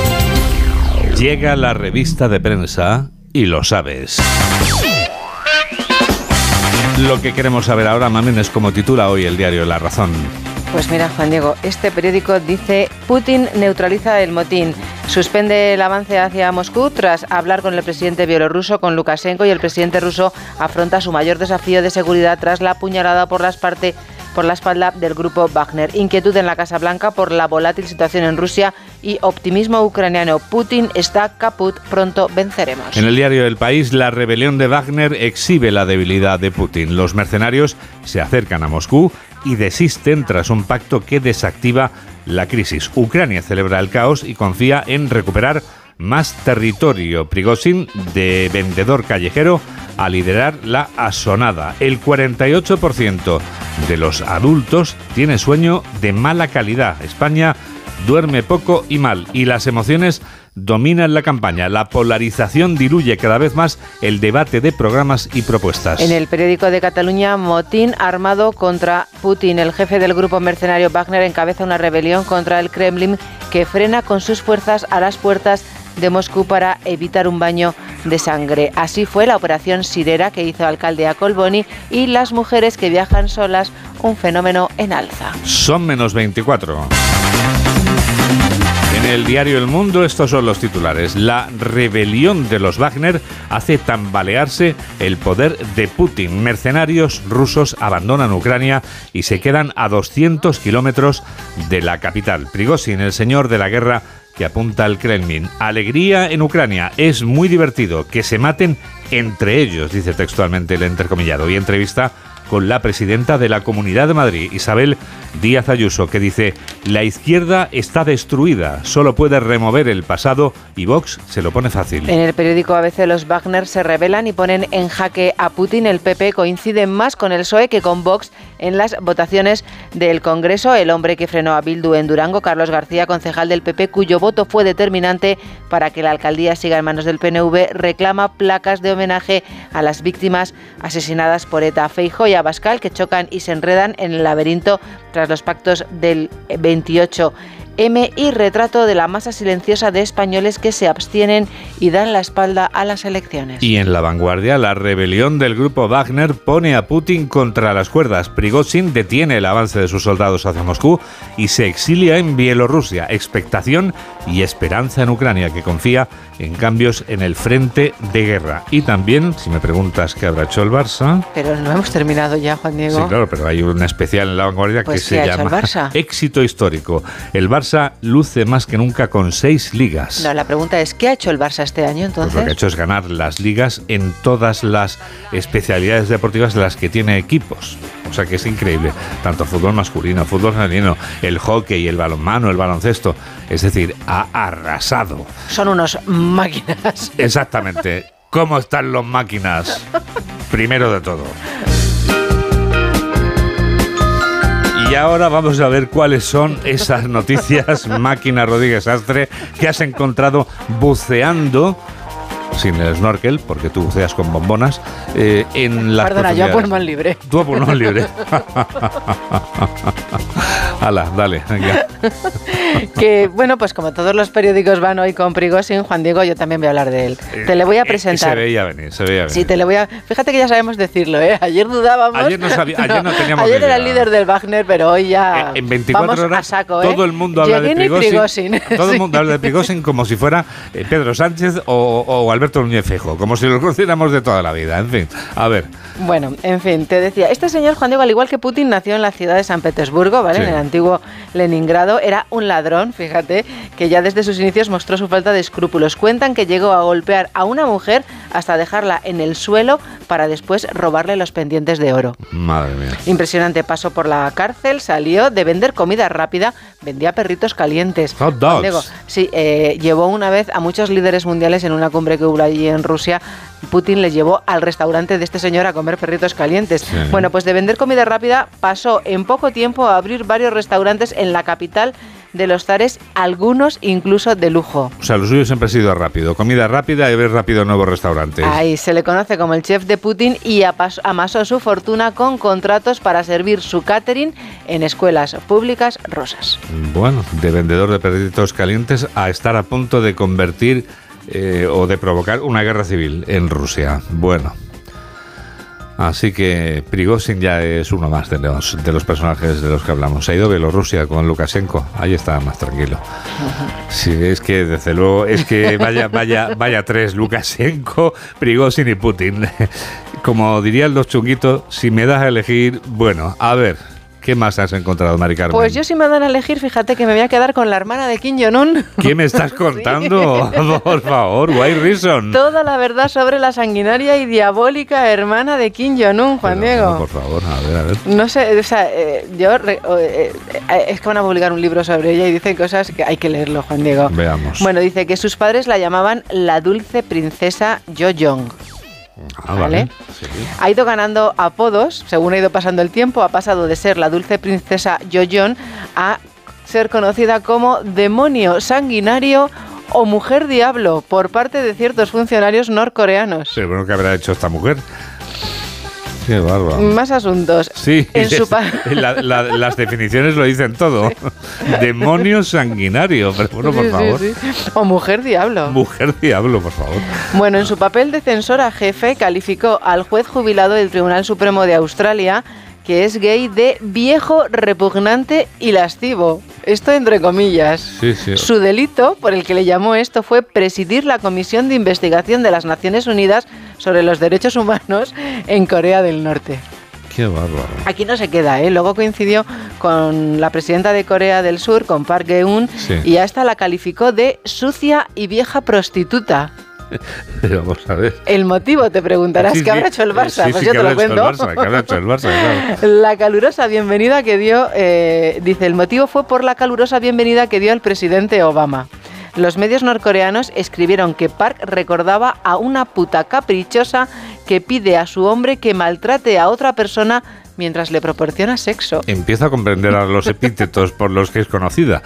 Llega la revista de prensa y lo sabes. Lo que queremos saber ahora, Mamen, es como titula hoy el diario La Razón. Pues mira, Juan Diego, este periódico dice Putin neutraliza el motín, suspende el avance hacia Moscú tras hablar con el presidente bielorruso, con Lukashenko, y el presidente ruso afronta su mayor desafío de seguridad tras la puñalada por las partes por la espalda del grupo Wagner. Inquietud en la Casa Blanca por la volátil situación en Rusia y optimismo ucraniano. Putin está caput, pronto venceremos. En el diario El País, la rebelión de Wagner exhibe la debilidad de Putin. Los mercenarios se acercan a Moscú y desisten tras un pacto que desactiva la crisis. Ucrania celebra el caos y confía en recuperar más territorio. Prigozhin, de vendedor callejero, a liderar la asonada. El 48% de los adultos tiene sueño de mala calidad. España duerme poco y mal y las emociones dominan la campaña. La polarización diluye cada vez más el debate de programas y propuestas. En el periódico de Cataluña, motín armado contra Putin. El jefe del grupo mercenario Wagner encabeza una rebelión contra el Kremlin que frena con sus fuerzas a las puertas de Moscú para evitar un baño de sangre. Así fue la operación Sirera que hizo alcalde a Colboni y las mujeres que viajan solas, un fenómeno en alza. Son menos 24. En el diario El Mundo estos son los titulares. La rebelión de los Wagner hace tambalearse el poder de Putin. Mercenarios rusos abandonan Ucrania y se quedan a 200 kilómetros de la capital. Prigozhin, el señor de la guerra, que apunta al Kremlin. Alegría en Ucrania. Es muy divertido que se maten entre ellos, dice textualmente el intercomillado. Y entrevista con la presidenta de la Comunidad de Madrid, Isabel Díaz Ayuso, que dice, la izquierda está destruida, solo puede remover el pasado y Vox se lo pone fácil. En el periódico ABC los Wagner se rebelan y ponen en jaque a Putin. El PP coincide más con el PSOE que con Vox en las votaciones del Congreso. El hombre que frenó a Bildu en Durango, Carlos García, concejal del PP, cuyo voto fue determinante para que la alcaldía siga en manos del PNV, reclama placas de homenaje a las víctimas asesinadas por ETA. Feijo y Abascal, que chocan y se enredan en el laberinto tras los pactos del 28 M y retrato de la masa silenciosa de españoles que se abstienen y dan la espalda a las elecciones. Y en la vanguardia, la rebelión del grupo Wagner pone a Putin contra las cuerdas. Prigozhin detiene el avance de sus soldados hacia Moscú y se exilia en Bielorrusia. Expectación y esperanza en Ucrania, que confía en cambios en el frente de guerra. Y también, si me preguntas qué habrá hecho el Barça. Pero no hemos terminado ya, Juan Diego. Sí, claro, pero hay una especial en la vanguardia Pues, que ¿qué se llama Barça? Éxito Histórico. El Barça luce más que nunca con seis ligas. No, la pregunta es, ¿qué ha hecho el Barça este año Pues entonces? lo que ha hecho es ganar las ligas en todas las especialidades deportivas de las que tiene equipos. O sea que es increíble. Tanto fútbol masculino, fútbol femenino, el hockey, el balonmano, el baloncesto. Es decir, ha arrasado. Son unos máquinas. Exactamente. ¿Cómo están los máquinas? Primero de todo. Y ahora vamos a ver cuáles son esas noticias, máquina Rodríguez Astre, que has encontrado buceando sin el snorkel, porque tú buceas con bombonas, eh, en las Perdona, yo a pulmón libre. Tú a pulmón libre. Hala, dale. venga. que bueno, pues como todos los periódicos van hoy con Prigozhin, Juan Diego, yo también voy a hablar de él. te le voy a Eh, Se presentar. veía venir, se veía venir. Sí, te le voy a. Fíjate que ya sabemos decirlo, ¿eh? Ayer dudábamos. Ayer no sabía- ayer no teníamos Ayer era el líder del Wagner, pero hoy ya. En 24 vamos horas a saco, ¿eh? todo el mundo habla de Prigozhin. Prigozhin. Todo el mundo habla de Prigozhin como si fuera eh, Pedro Sánchez o, o Alberto Núñez Fejo, como si lo conociéramos de toda la vida. En fin, a ver. Bueno, en fin, te decía, este señor Juan Diego, al igual que Putin, nació en la ciudad de San Petersburgo, ¿vale? Sí. En el antiguo Leningrado. Era un ladrón, fíjate, que ya desde sus inicios mostró su falta de escrúpulos. Cuentan que llegó a golpear a una mujer hasta dejarla en el suelo para después robarle los pendientes de oro. Madre mía. Impresionante, pasó por la cárcel, salió de vender comida rápida, vendía perritos calientes. Hot dogs. Diego, sí, eh, llevó una vez a muchos líderes mundiales en una cumbre que hubo allí en Rusia. Putin les llevó al restaurante de este señor a comer perritos calientes. Sí. Bueno, pues de vender comida rápida pasó en poco tiempo a abrir varios restaurantes en la capital de los zares, algunos incluso de lujo. O sea, lo suyo siempre ha sido rápido. Comida rápida y ver rápido nuevos restaurantes. Ahí se le conoce como el chef de Putin y amasó su fortuna con contratos para servir su catering en escuelas públicas rusas. Bueno, de vendedor de perritos calientes a estar a punto de convertir eh, o de provocar una guerra civil en Rusia. Bueno. Así que Prigozhin ya es uno más de los, de los personajes de los que hablamos. Se ha ido a Bielorrusia con Lukashenko. Ahí está más tranquilo. Sí, es que desde luego, es que vaya, vaya, vaya tres, Lukashenko, Prigozhin y Putin. Como dirían los chunguitos, si me das a elegir, bueno, a ver, ¿Qué más has encontrado, Mari Carmen? Pues yo si me dan a elegir, fíjate que me voy a quedar con la hermana de Kim Jong-un. ¿Qué me estás contando? Por favor, why reason? Toda la verdad sobre la sanguinaria y diabólica hermana de Kim Jong-un, Juan Diego. por favor, a ver, a ver. No sé, o sea, eh, yo... Eh, es que van a publicar un libro sobre ella y dice cosas que hay que leerlo, Juan Diego. Veamos. Bueno, dice que sus padres la llamaban la dulce princesa Yo-Jong. Ah, vale. Ha ido ganando apodos, según ha ido pasando el tiempo, ha pasado de ser la dulce princesa Jojon a ser conocida como demonio sanguinario o mujer diablo por parte de ciertos funcionarios norcoreanos. Pero bueno, ¿qué habrá hecho esta mujer? Qué bárbaro. Más asuntos. Sí, las definiciones lo dicen todo. Demonio sanguinario, pero bueno, por favor. o mujer diablo. Mujer diablo, por favor. Bueno, en su papel de censora jefe calificó al juez jubilado del Tribunal Supremo de Australia que es gay de viejo, repugnante y lascivo. Esto entre comillas. Su delito, por el que le llamó esto, fue presidir la Comisión de Investigación de las Naciones Unidas sobre los Derechos Humanos en Corea del Norte. Qué bárbaro. Aquí no se queda, ¿eh? Luego coincidió con la presidenta de Corea del Sur, con Park Geun, y a esta la calificó de sucia y vieja prostituta. vamos a ver. El motivo, te preguntarás, ¿qué habrá hecho el Barça? pues yo te lo cuento. La calurosa bienvenida que dio, eh, dice, el motivo fue por la calurosa bienvenida que dio el presidente Obama. Los medios norcoreanos escribieron que Park recordaba a una puta caprichosa que pide a su hombre que maltrate a otra persona mientras le proporciona sexo. Empieza a comprender a los epítetos por los que es conocida.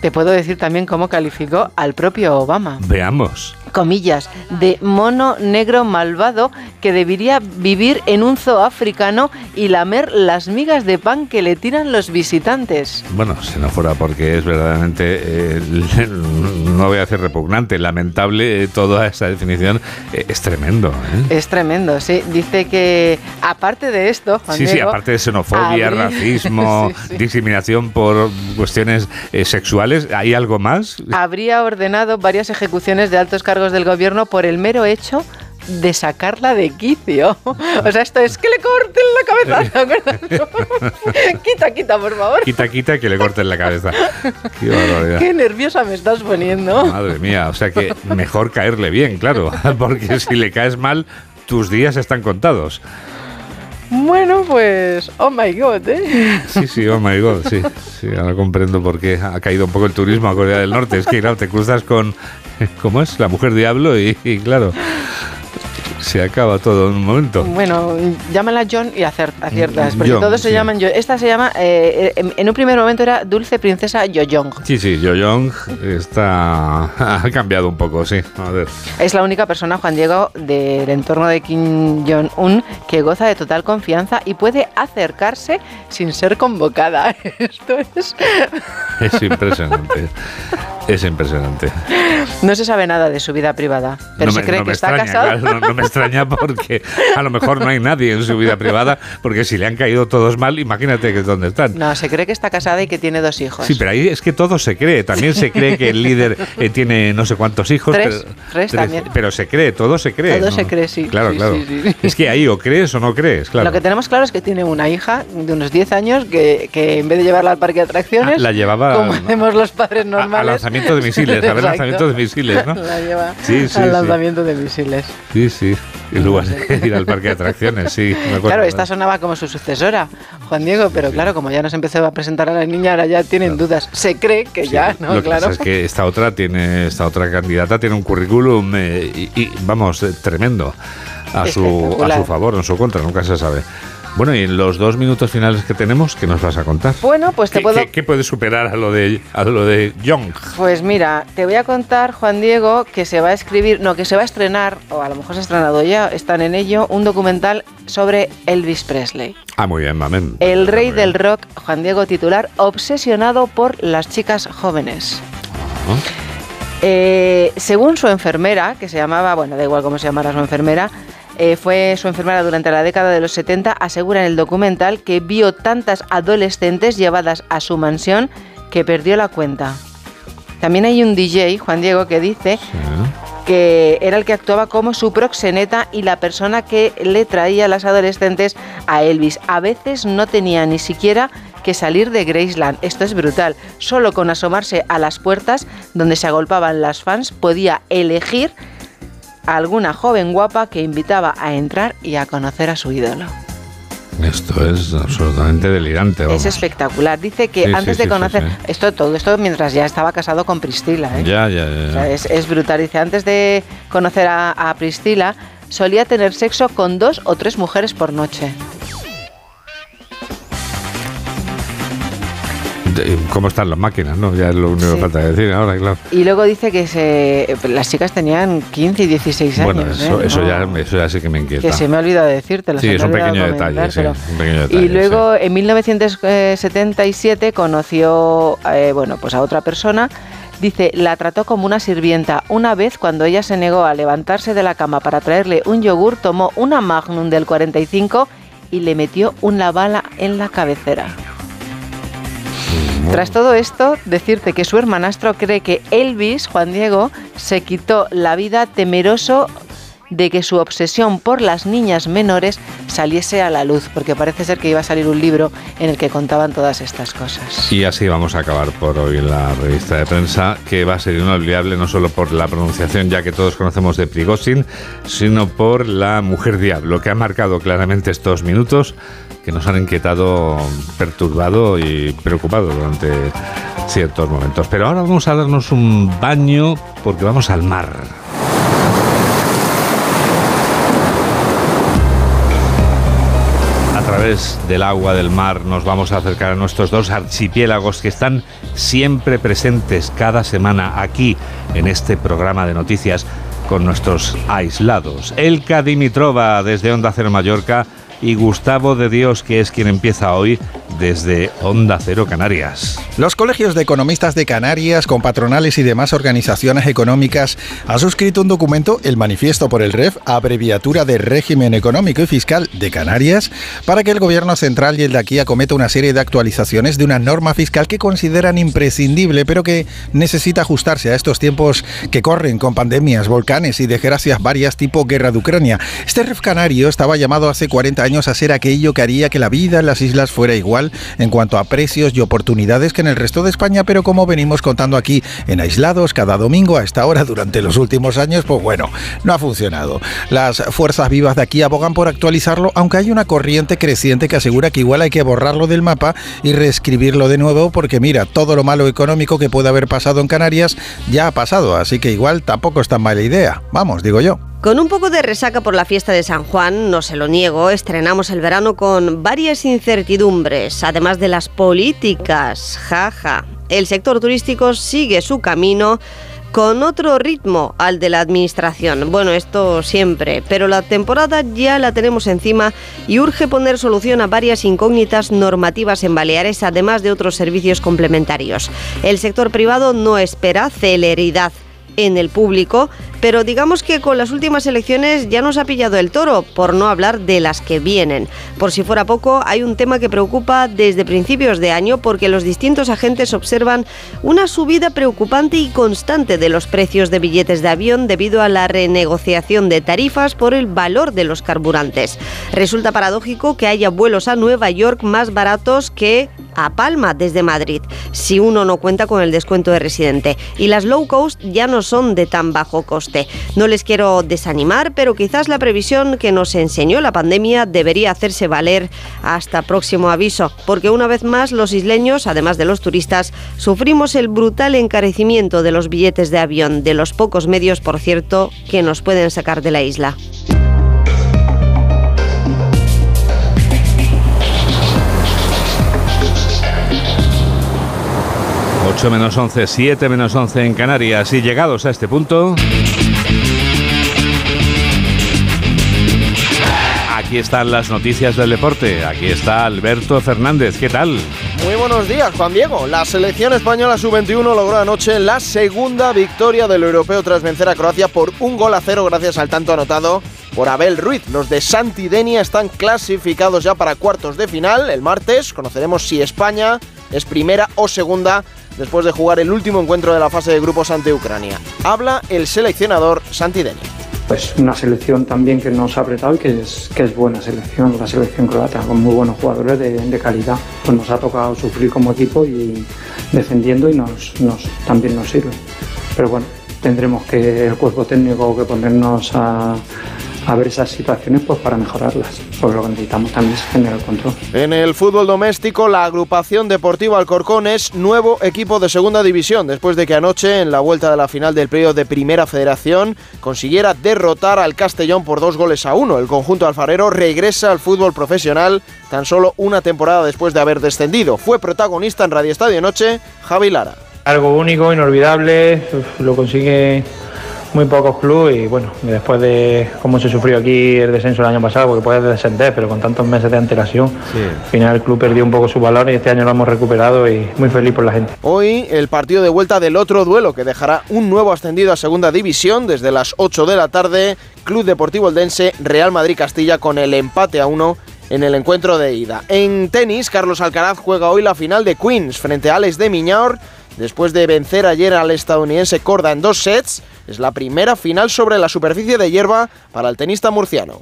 Te puedo decir también cómo calificó al propio Obama. Veamos comillas, de mono negro malvado que debería vivir en un zoo africano y lamer las migas de pan que le tiran los visitantes. Bueno, si no fuera porque es verdaderamente, eh, no voy a decir repugnante, lamentable, eh, toda esa definición eh, es tremendo. Es tremendo, sí. Dice que aparte de esto, Juan Sí, sí, aparte de xenofobia, racismo, discriminación por cuestiones sexuales, ¿hay algo más? Habría ordenado varias ejecuciones de altos cargos del gobierno por el mero hecho de sacarla de quicio. O sea, esto es que le corten la cabeza. quita, quita, por favor. Quita, quita que le corten la cabeza. Qué barbaridad. Qué nerviosa me estás poniendo. Madre mía, o sea que mejor caerle bien, claro. Porque si le caes mal, tus días están contados. Bueno, pues, oh my god, ¿eh? Sí, sí, oh my god, sí. Sí, ahora comprendo por qué ha caído un poco el turismo a Corea del Norte. Es que, claro, te cruzas con, ¿cómo es? La mujer diablo y claro, se acaba todo en un momento. Bueno, llámala John y aciertas, porque todos se llaman John. Esta se llama, eh, en, un primer momento era Dulce Princesa Yoyong. Sí, sí, Yoyong está, ha cambiado un poco, sí. A ver. Es la única persona, Juan Diego, del entorno de Kim Jong-un que goza de total confianza y puede acercarse sin ser convocada. Esto es... Es impresionante. Es impresionante. No se sabe nada de su vida privada, pero se cree que está casado. no, me extraña porque a lo mejor no hay nadie en su vida privada, porque si le han caído todos mal, imagínate que es donde están. No, se cree que está casada y que tiene dos hijos. Sí, pero ahí es que todo se cree. También se cree que el líder eh, tiene no sé cuántos hijos. Tres, pero, tres, también. Pero se cree, todo se cree. Todo se cree, sí. Claro, claro. es que ahí o crees o no crees, claro. Lo que tenemos claro es que tiene una hija de unos 10 años que, que en vez de llevarla al parque de atracciones, ah, la llevaba como hacemos los padres normales. Al lanzamiento de misiles, a ver lanzamiento de misiles, ¿no? La lleva sí, sí, al lanzamiento de misiles. Sí, sí. Y luego ir al parque de atracciones, sí. claro, esta sonaba como su sucesora, Juan Diego, pero claro, como ya nos empezó a presentar a la niña, ahora ya tienen dudas. Se cree que ya, ¿no? Lo claro. Que es que esta otra tiene, esta otra candidata tiene un currículum eh, y, vamos, eh, tremendo a su, a su favor, en su contra, nunca se sabe. Bueno, y en los dos minutos finales que tenemos, ¿qué nos vas a contar? Bueno, pues te ¿Qué, puedo... ¿qué, puede superar a lo de a lo de Young? Pues mira, te voy a contar, Juan Diego, que se va a escribir, no, que se va a estrenar, o a lo mejor se ha estrenado ya, están en ello, un documental sobre Elvis Presley. Ah, muy bien, mamen. El rey del rock, Juan Diego titular, obsesionado por las chicas jóvenes. Eh, según su enfermera, que se llamaba, bueno, da igual cómo se llamara su enfermera, eh, fue su enfermera durante la década de los 70, asegura en el documental que vio tantas adolescentes llevadas a su mansión que perdió la cuenta. También hay un DJ, Juan Diego, que dice que era el que actuaba como su proxeneta y la persona que le traía a las adolescentes a Elvis. A veces no tenía ni siquiera que salir de Graceland. Esto es brutal. Solo con asomarse a las puertas donde se agolpaban las fans podía elegir a alguna joven guapa que invitaba a entrar y a conocer a su ídolo. Esto es absolutamente delirante. Es espectacular. Dice que Sí, antes sí, de conocer sí, esto, todo esto mientras ya estaba casado con Priscila. ¿eh? Ya, ya, ya. O sea, es, es brutal. Dice, antes de conocer a, a Priscila, solía tener sexo con dos o tres mujeres por noche. ¿Cómo están las máquinas? No, ya es lo único que falta decir ahora, claro. Y luego dice que se, las chicas tenían 15 y 16 años. Bueno, eso, ¿eh? eso, ya, eso ya sí que me inquieta. Que se me ha olvidado decírtelo. Sí, es un pequeño detalle, sí, pero- un pequeño detalle. Y luego en 1977 conoció eh, bueno, pues a otra persona. Dice, la trató como una sirvienta. Una vez, cuando ella se negó a levantarse de la cama para traerle un yogur, tomó una Magnum del 45 y le metió una bala en la cabecera. Tras todo esto, decirte que su hermanastro cree que Elvis, Juan Diego, se quitó la vida temeroso de que su obsesión por las niñas menores saliese a la luz, porque parece ser que iba a salir un libro en el que contaban todas estas cosas. Y así vamos a acabar por hoy la revista de prensa, que va a ser inolvidable no solo por la pronunciación ya que todos conocemos de Prigozhin, sino por la mujer diablo, que ha marcado claramente estos minutos que nos han inquietado, perturbado y preocupado durante ciertos momentos. Pero ahora vamos a darnos un baño porque vamos al mar. Del agua del mar nos vamos a acercar a nuestros dos archipiélagos que están siempre presentes cada semana aquí en este programa de noticias con nuestros aislados. Elka Dimitrova desde Onda Cero Mallorca y Gustavo de Dios que es quien empieza hoy desde Onda Cero Canarias. Los colegios de economistas de Canarias, con patronales y demás organizaciones económicas, han suscrito un documento, el Manifiesto por el REF, abreviatura de Régimen Económico y Fiscal de Canarias, para que el Gobierno central y el de aquí acometa una serie de actualizaciones de una norma fiscal que consideran imprescindible, pero que necesita ajustarse a estos tiempos que corren con pandemias, volcanes y desgracias varias tipo guerra de Ucrania. Este REF canario estaba llamado hace 40 años a ser aquello que haría que la vida en las islas fuera igual en cuanto a precios y oportunidades que en el resto de España, pero como venimos contando aquí en aislados cada domingo a esta hora durante los últimos años, pues bueno, no ha funcionado. Las fuerzas vivas de aquí abogan por actualizarlo, aunque hay una corriente creciente que asegura que igual hay que borrarlo del mapa y reescribirlo de nuevo, porque mira, todo lo malo económico que puede haber pasado en Canarias ya ha pasado, así que igual tampoco es tan mala idea. Vamos, digo yo. Con un poco de resaca por la fiesta de San Juan, no se lo niego, estrenamos el verano con varias incertidumbres, además de las políticas. Jaja. El sector turístico sigue su camino con otro ritmo al de la administración. Bueno, esto siempre, pero la temporada ya la tenemos encima y urge poner solución a varias incógnitas normativas en Baleares, además de otros servicios complementarios. El sector privado no espera celeridad en el público, pero digamos que con las últimas elecciones ya nos ha pillado el toro, por no hablar de las que vienen. Por si fuera poco, hay un tema que preocupa desde principios de año porque los distintos agentes observan una subida preocupante y constante de los precios de billetes de avión debido a la renegociación de tarifas por el valor de los carburantes. Resulta paradójico que haya vuelos a Nueva York más baratos que a Palma desde Madrid, si uno no cuenta con el descuento de residente. Y las low cost ya no son de tan bajo coste. No les quiero desanimar, pero quizás la previsión que nos enseñó la pandemia debería hacerse valer hasta próximo aviso, porque una vez más los isleños, además de los turistas, sufrimos el brutal encarecimiento de los billetes de avión, de los pocos medios, por cierto, que nos pueden sacar de la isla. Menos 11, 7 menos 11 en Canarias y llegados a este punto... Aquí están las noticias del deporte. Aquí está Alberto Fernández. ¿Qué tal? Muy buenos días, Juan Diego. La selección española sub-21 logró anoche la segunda victoria del europeo tras vencer a Croacia por un gol a cero gracias al tanto anotado por Abel Ruiz. Los de Santidenia están clasificados ya para cuartos de final. El martes conoceremos si España es primera o segunda después de jugar el último encuentro de la fase de grupos ante Ucrania. Habla el seleccionador Santidenia pues una selección también que nos ha apretado y que es, que es buena selección, la selección croata, con muy buenos jugadores de, calidad. Pues nos ha tocado sufrir como equipo y defendiendo y nos, nos, también nos sirve. Pero bueno, tendremos que el cuerpo técnico que ponernos a, a ver esas situaciones pues para mejorarlas. Porque lo que necesitamos también es generar control. En el fútbol doméstico, la agrupación deportiva Alcorcón es nuevo equipo de segunda división, después de que anoche, en la vuelta de la final del periodo de Primera Federación, consiguiera derrotar al Castellón por dos goles a uno. El conjunto alfarero regresa al fútbol profesional tan solo una temporada después de haber descendido. Fue protagonista en Radio Estadio Noche, Javi Lara. Algo único, inolvidable, lo consigue muy pocos clubes y bueno, después de cómo se sufrió aquí el descenso el año pasado, porque puedes descender, pero con tantos meses de antelación, al final el club perdió un poco su valor y este año lo hemos recuperado y muy feliz por la gente. Hoy el partido de vuelta del otro duelo que dejará un nuevo ascendido a segunda división desde las 8 de la tarde, Club Deportivo Eldense, Real Madrid Castilla con el empate a uno en el encuentro de ida. En tenis, Carlos Alcaraz juega hoy la final de Queens frente a Alex de Miñaur después de vencer ayer al estadounidense Corda en dos sets. Es la primera final sobre la superficie de hierba para el tenista murciano.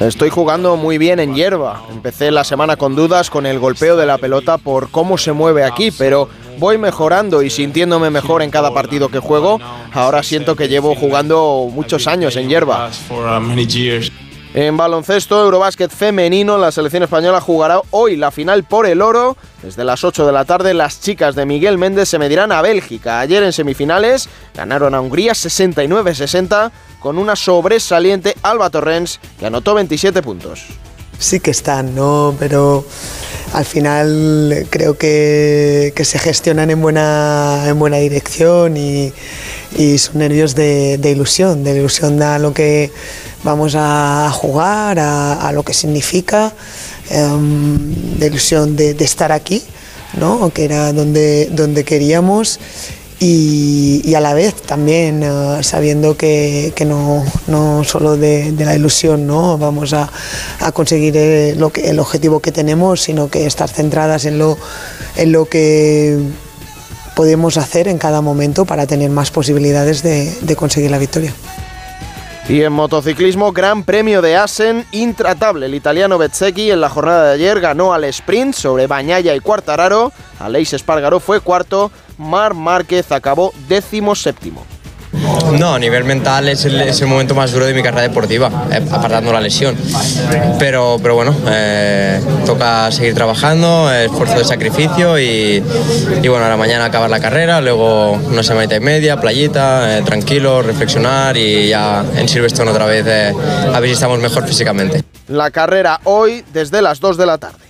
Estoy jugando muy bien en hierba. Empecé la semana con dudas con el golpeo de la pelota por cómo se mueve aquí, pero voy mejorando y sintiéndome mejor en cada partido que juego. Ahora siento que llevo jugando muchos años en hierba. En baloncesto, Eurobásquet femenino, la selección española jugará hoy la final por el oro. Desde las 8 de la tarde, las chicas de Miguel Méndez se medirán a Bélgica. Ayer en semifinales ganaron a Hungría 69-60 con una sobresaliente Alba Torrens que anotó 27 puntos. Sí que están, ¿no? Pero al final creo que, se gestionan en buena, en buena dirección y, son nervios de, de ilusión, de ilusión a lo que vamos a jugar, a, lo que significa, em, de ilusión de, estar aquí, ¿no? que era donde, donde queríamos. Y, a la vez también eh, sabiendo que, no, no, solo de, la ilusión ¿no? vamos a, conseguir el, eh, lo que, el objetivo que tenemos, sino que estar centradas en lo, en lo que podemos hacer en cada momento para tener más posibilidades de conseguir la victoria. Y en motociclismo, Gran Premio de Asen, intratable. El italiano Bezzecchi en la jornada de ayer ganó al sprint sobre Bañaya y Cuartararo. Aleix Espargaró fue cuarto. Mar Márquez acabó décimo séptimo. No, a nivel mental es el, momento más duro de mi carrera deportiva, eh, apartando la lesión. Pero, pero bueno, eh, toca seguir trabajando, esfuerzo de sacrificio y, bueno, ahora mañana acabar la carrera, luego una semanita y media, playita, eh, tranquilo, reflexionar y ya en Silverstone otra vez a ver si estamos mejor físicamente. La carrera hoy desde las 2 de la tarde.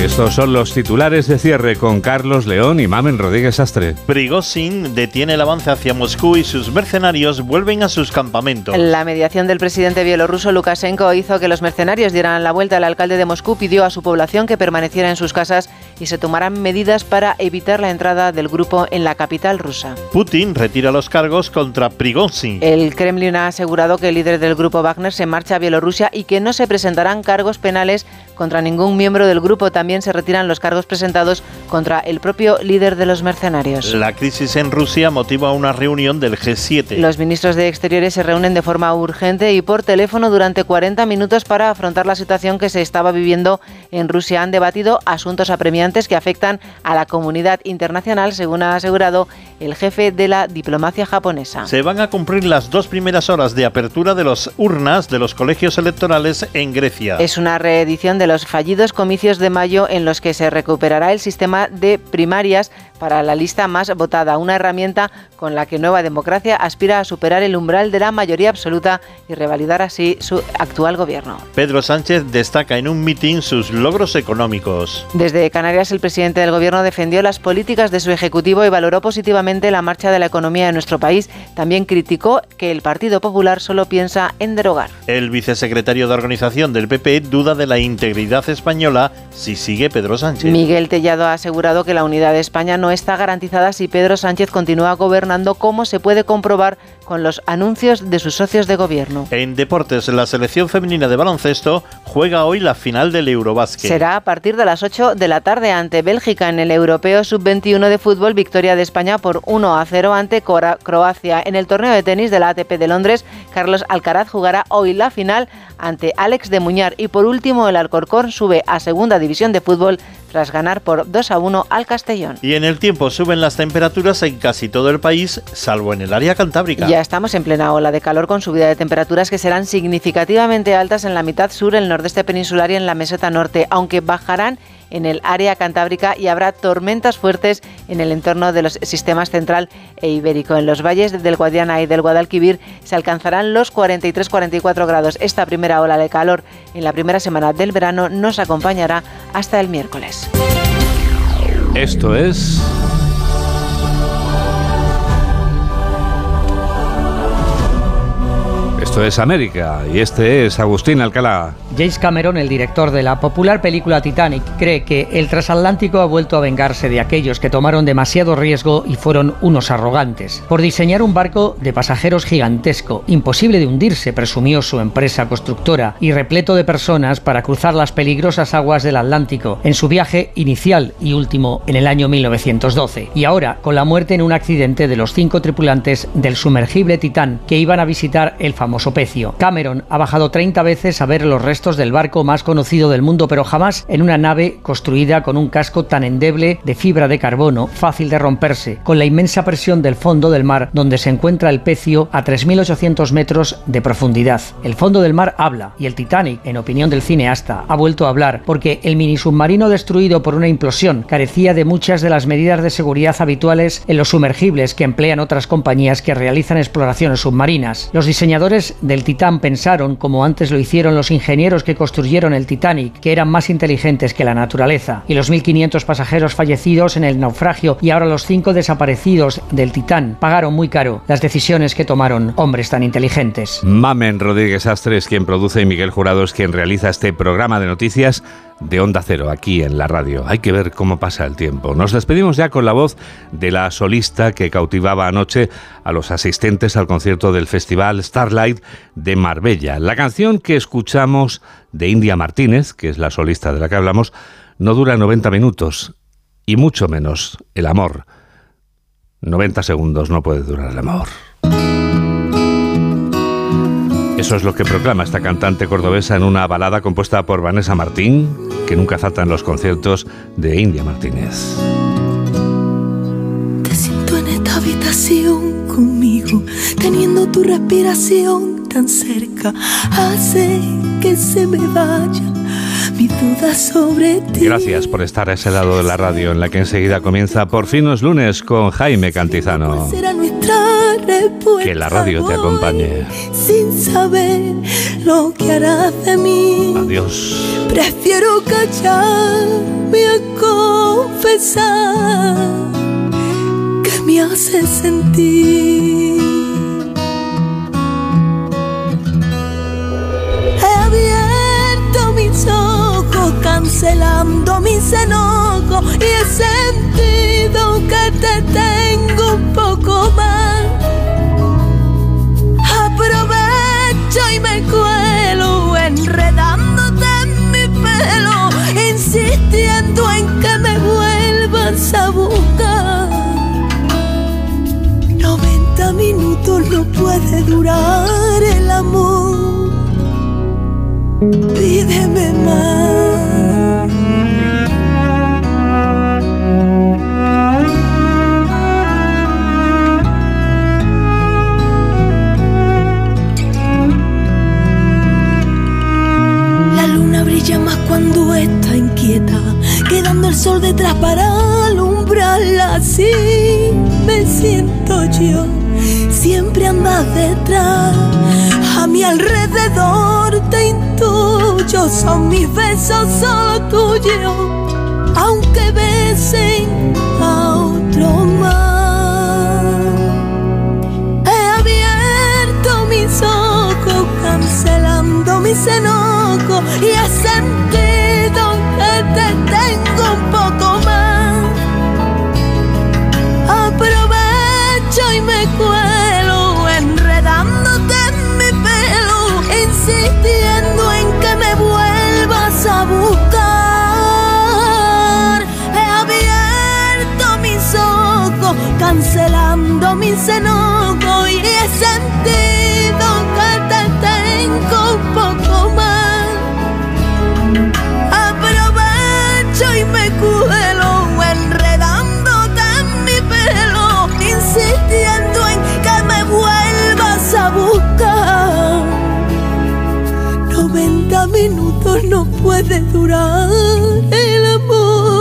Estos son los titulares de cierre con Carlos León y Mamen Rodríguez Astre. Prigozhin detiene el avance hacia Moscú y sus mercenarios vuelven a sus campamentos. La mediación del presidente bielorruso Lukashenko hizo que los mercenarios dieran la vuelta. El alcalde de Moscú pidió a su población que permaneciera en sus casas y se tomaran medidas para evitar la entrada del grupo en la capital rusa. Putin retira los cargos contra Prigozhin. El Kremlin ha asegurado que el líder del grupo Wagner se marcha a Bielorrusia y que no se presentarán cargos penales contra ningún miembro del grupo. También se retiran los cargos presentados contra el propio líder de los mercenarios. La crisis en Rusia motiva una reunión del G7. Los ministros de Exteriores se reúnen de forma urgente y por teléfono durante 40 minutos para afrontar la situación que se estaba viviendo en Rusia. Han debatido asuntos apremiantes que afectan a la comunidad internacional, según ha asegurado el jefe de la diplomacia japonesa. Se van a cumplir las dos primeras horas de apertura de los urnas de los colegios electorales en Grecia. Es una reedición de los fallidos comicios de mayo en los que se recuperará el sistema de primarias para la lista más votada, una herramienta con la que Nueva Democracia aspira a superar el umbral de la mayoría absoluta y revalidar así su actual gobierno. Pedro Sánchez destaca en un mitin sus logros económicos. Desde Canarias, el presidente del gobierno defendió las políticas de su ejecutivo y valoró positivamente la marcha de la economía de nuestro país. También criticó que el Partido Popular solo piensa en derogar. El vicesecretario de organización del PP duda de la integridad española si sigue Pedro Sánchez. Miguel Tellado ha asegurado que la unidad de España no está garantizada si Pedro Sánchez continúa gobernando, como se puede comprobar con los anuncios de sus socios de gobierno. En deportes, la selección femenina de baloncesto juega hoy la final del Eurobásquet. Será a partir de las 8 de la tarde ante Bélgica en el Europeo Sub-21 de fútbol, victoria de España por 1 a 0 ante Croacia. En el torneo de tenis de la ATP de Londres, Carlos Alcaraz jugará hoy la final ante Alex de Muñar y por último el Alcorcón sube a segunda división de fútbol tras ganar por 2 a 1 al Castellón. Y en el tiempo suben las temperaturas en casi todo el país, salvo en el área cantábrica. Ya estamos en plena ola de calor con subida de temperaturas que serán significativamente altas en la mitad sur, el nordeste peninsular y en la meseta norte, aunque bajarán en el área cantábrica y habrá tormentas fuertes en el entorno de los sistemas central e ibérico. En los valles del Guadiana y del Guadalquivir se alcanzarán los 43-44 grados. Esta primera ola de calor en la primera semana del verano nos acompañará hasta el miércoles. Esto es Esto es América y este es Agustín Alcalá. James Cameron, el director de la popular película Titanic, cree que el transatlántico ha vuelto a vengarse de aquellos que tomaron demasiado riesgo y fueron unos arrogantes. Por diseñar un barco de pasajeros gigantesco, imposible de hundirse, presumió su empresa constructora, y repleto de personas para cruzar las peligrosas aguas del Atlántico en su viaje inicial y último en el año 1912. Y ahora, con la muerte en un accidente de los cinco tripulantes del sumergible Titán que iban a visitar el famoso pecio. Cameron ha bajado 30 veces a ver los restos del barco más conocido del mundo, pero jamás en una nave construida con un casco tan endeble de fibra de carbono, fácil de romperse, con la inmensa presión del fondo del mar donde se encuentra el pecio a 3.800 metros de profundidad. El fondo del mar habla y el Titanic, en opinión del cineasta, ha vuelto a hablar porque el mini submarino destruido por una implosión carecía de muchas de las medidas de seguridad habituales en los sumergibles que emplean otras compañías que realizan exploraciones submarinas. Los diseñadores del Titán pensaron, como antes lo hicieron los ingenieros que construyeron el Titanic, que eran más inteligentes que la naturaleza, y los 1.500 pasajeros fallecidos en el naufragio y ahora los cinco desaparecidos del Titán pagaron muy caro las decisiones que tomaron hombres tan inteligentes. Mamen Rodríguez Astres, quien produce y Miguel Jurado es quien realiza este programa de noticias de Onda Cero, aquí en la radio. Hay que ver cómo pasa el tiempo. Nos despedimos ya con la voz de la solista que cautivaba anoche a los asistentes al concierto del Festival Starlight de Marbella. La canción que escuchamos de India Martínez, que es la solista de la que hablamos, no dura 90 minutos, y mucho menos el amor. 90 segundos no puede durar el amor. Eso es lo que proclama esta cantante cordobesa en una balada compuesta por Vanessa Martín, que nunca falta en los conciertos de India Martínez. Te siento en esta habitación conmigo, teniendo tu respiración tan cerca, hace que se me vaya mi duda sobre ti. Gracias por estar a ese lado de la radio en la que enseguida comienza Por fin los lunes con Jaime Cantizano. Que la radio te acompañe. Sin saber lo que harás de mí. Adiós. Prefiero callarme a confesar que me hace sentir. Cancelando mis enojos y he sentido que te tengo un poco más. Aprovecho y me cuelo enredándote en mi pelo, insistiendo en que me vuelvas a buscar. 90 minutos no puede durar el amor. Pídeme más. Intuyo. Son mis besos solo tuyos, aunque besen a otro más. He abierto mis ojos, cancelando mis enojos y he sentido que te tengo mis enojos y he sentido que te tengo un poco más. Aprovecho y me cuelo, enredándote en mi pelo, insistiendo en que me vuelvas a buscar. 90 minutos no puede durar el amor.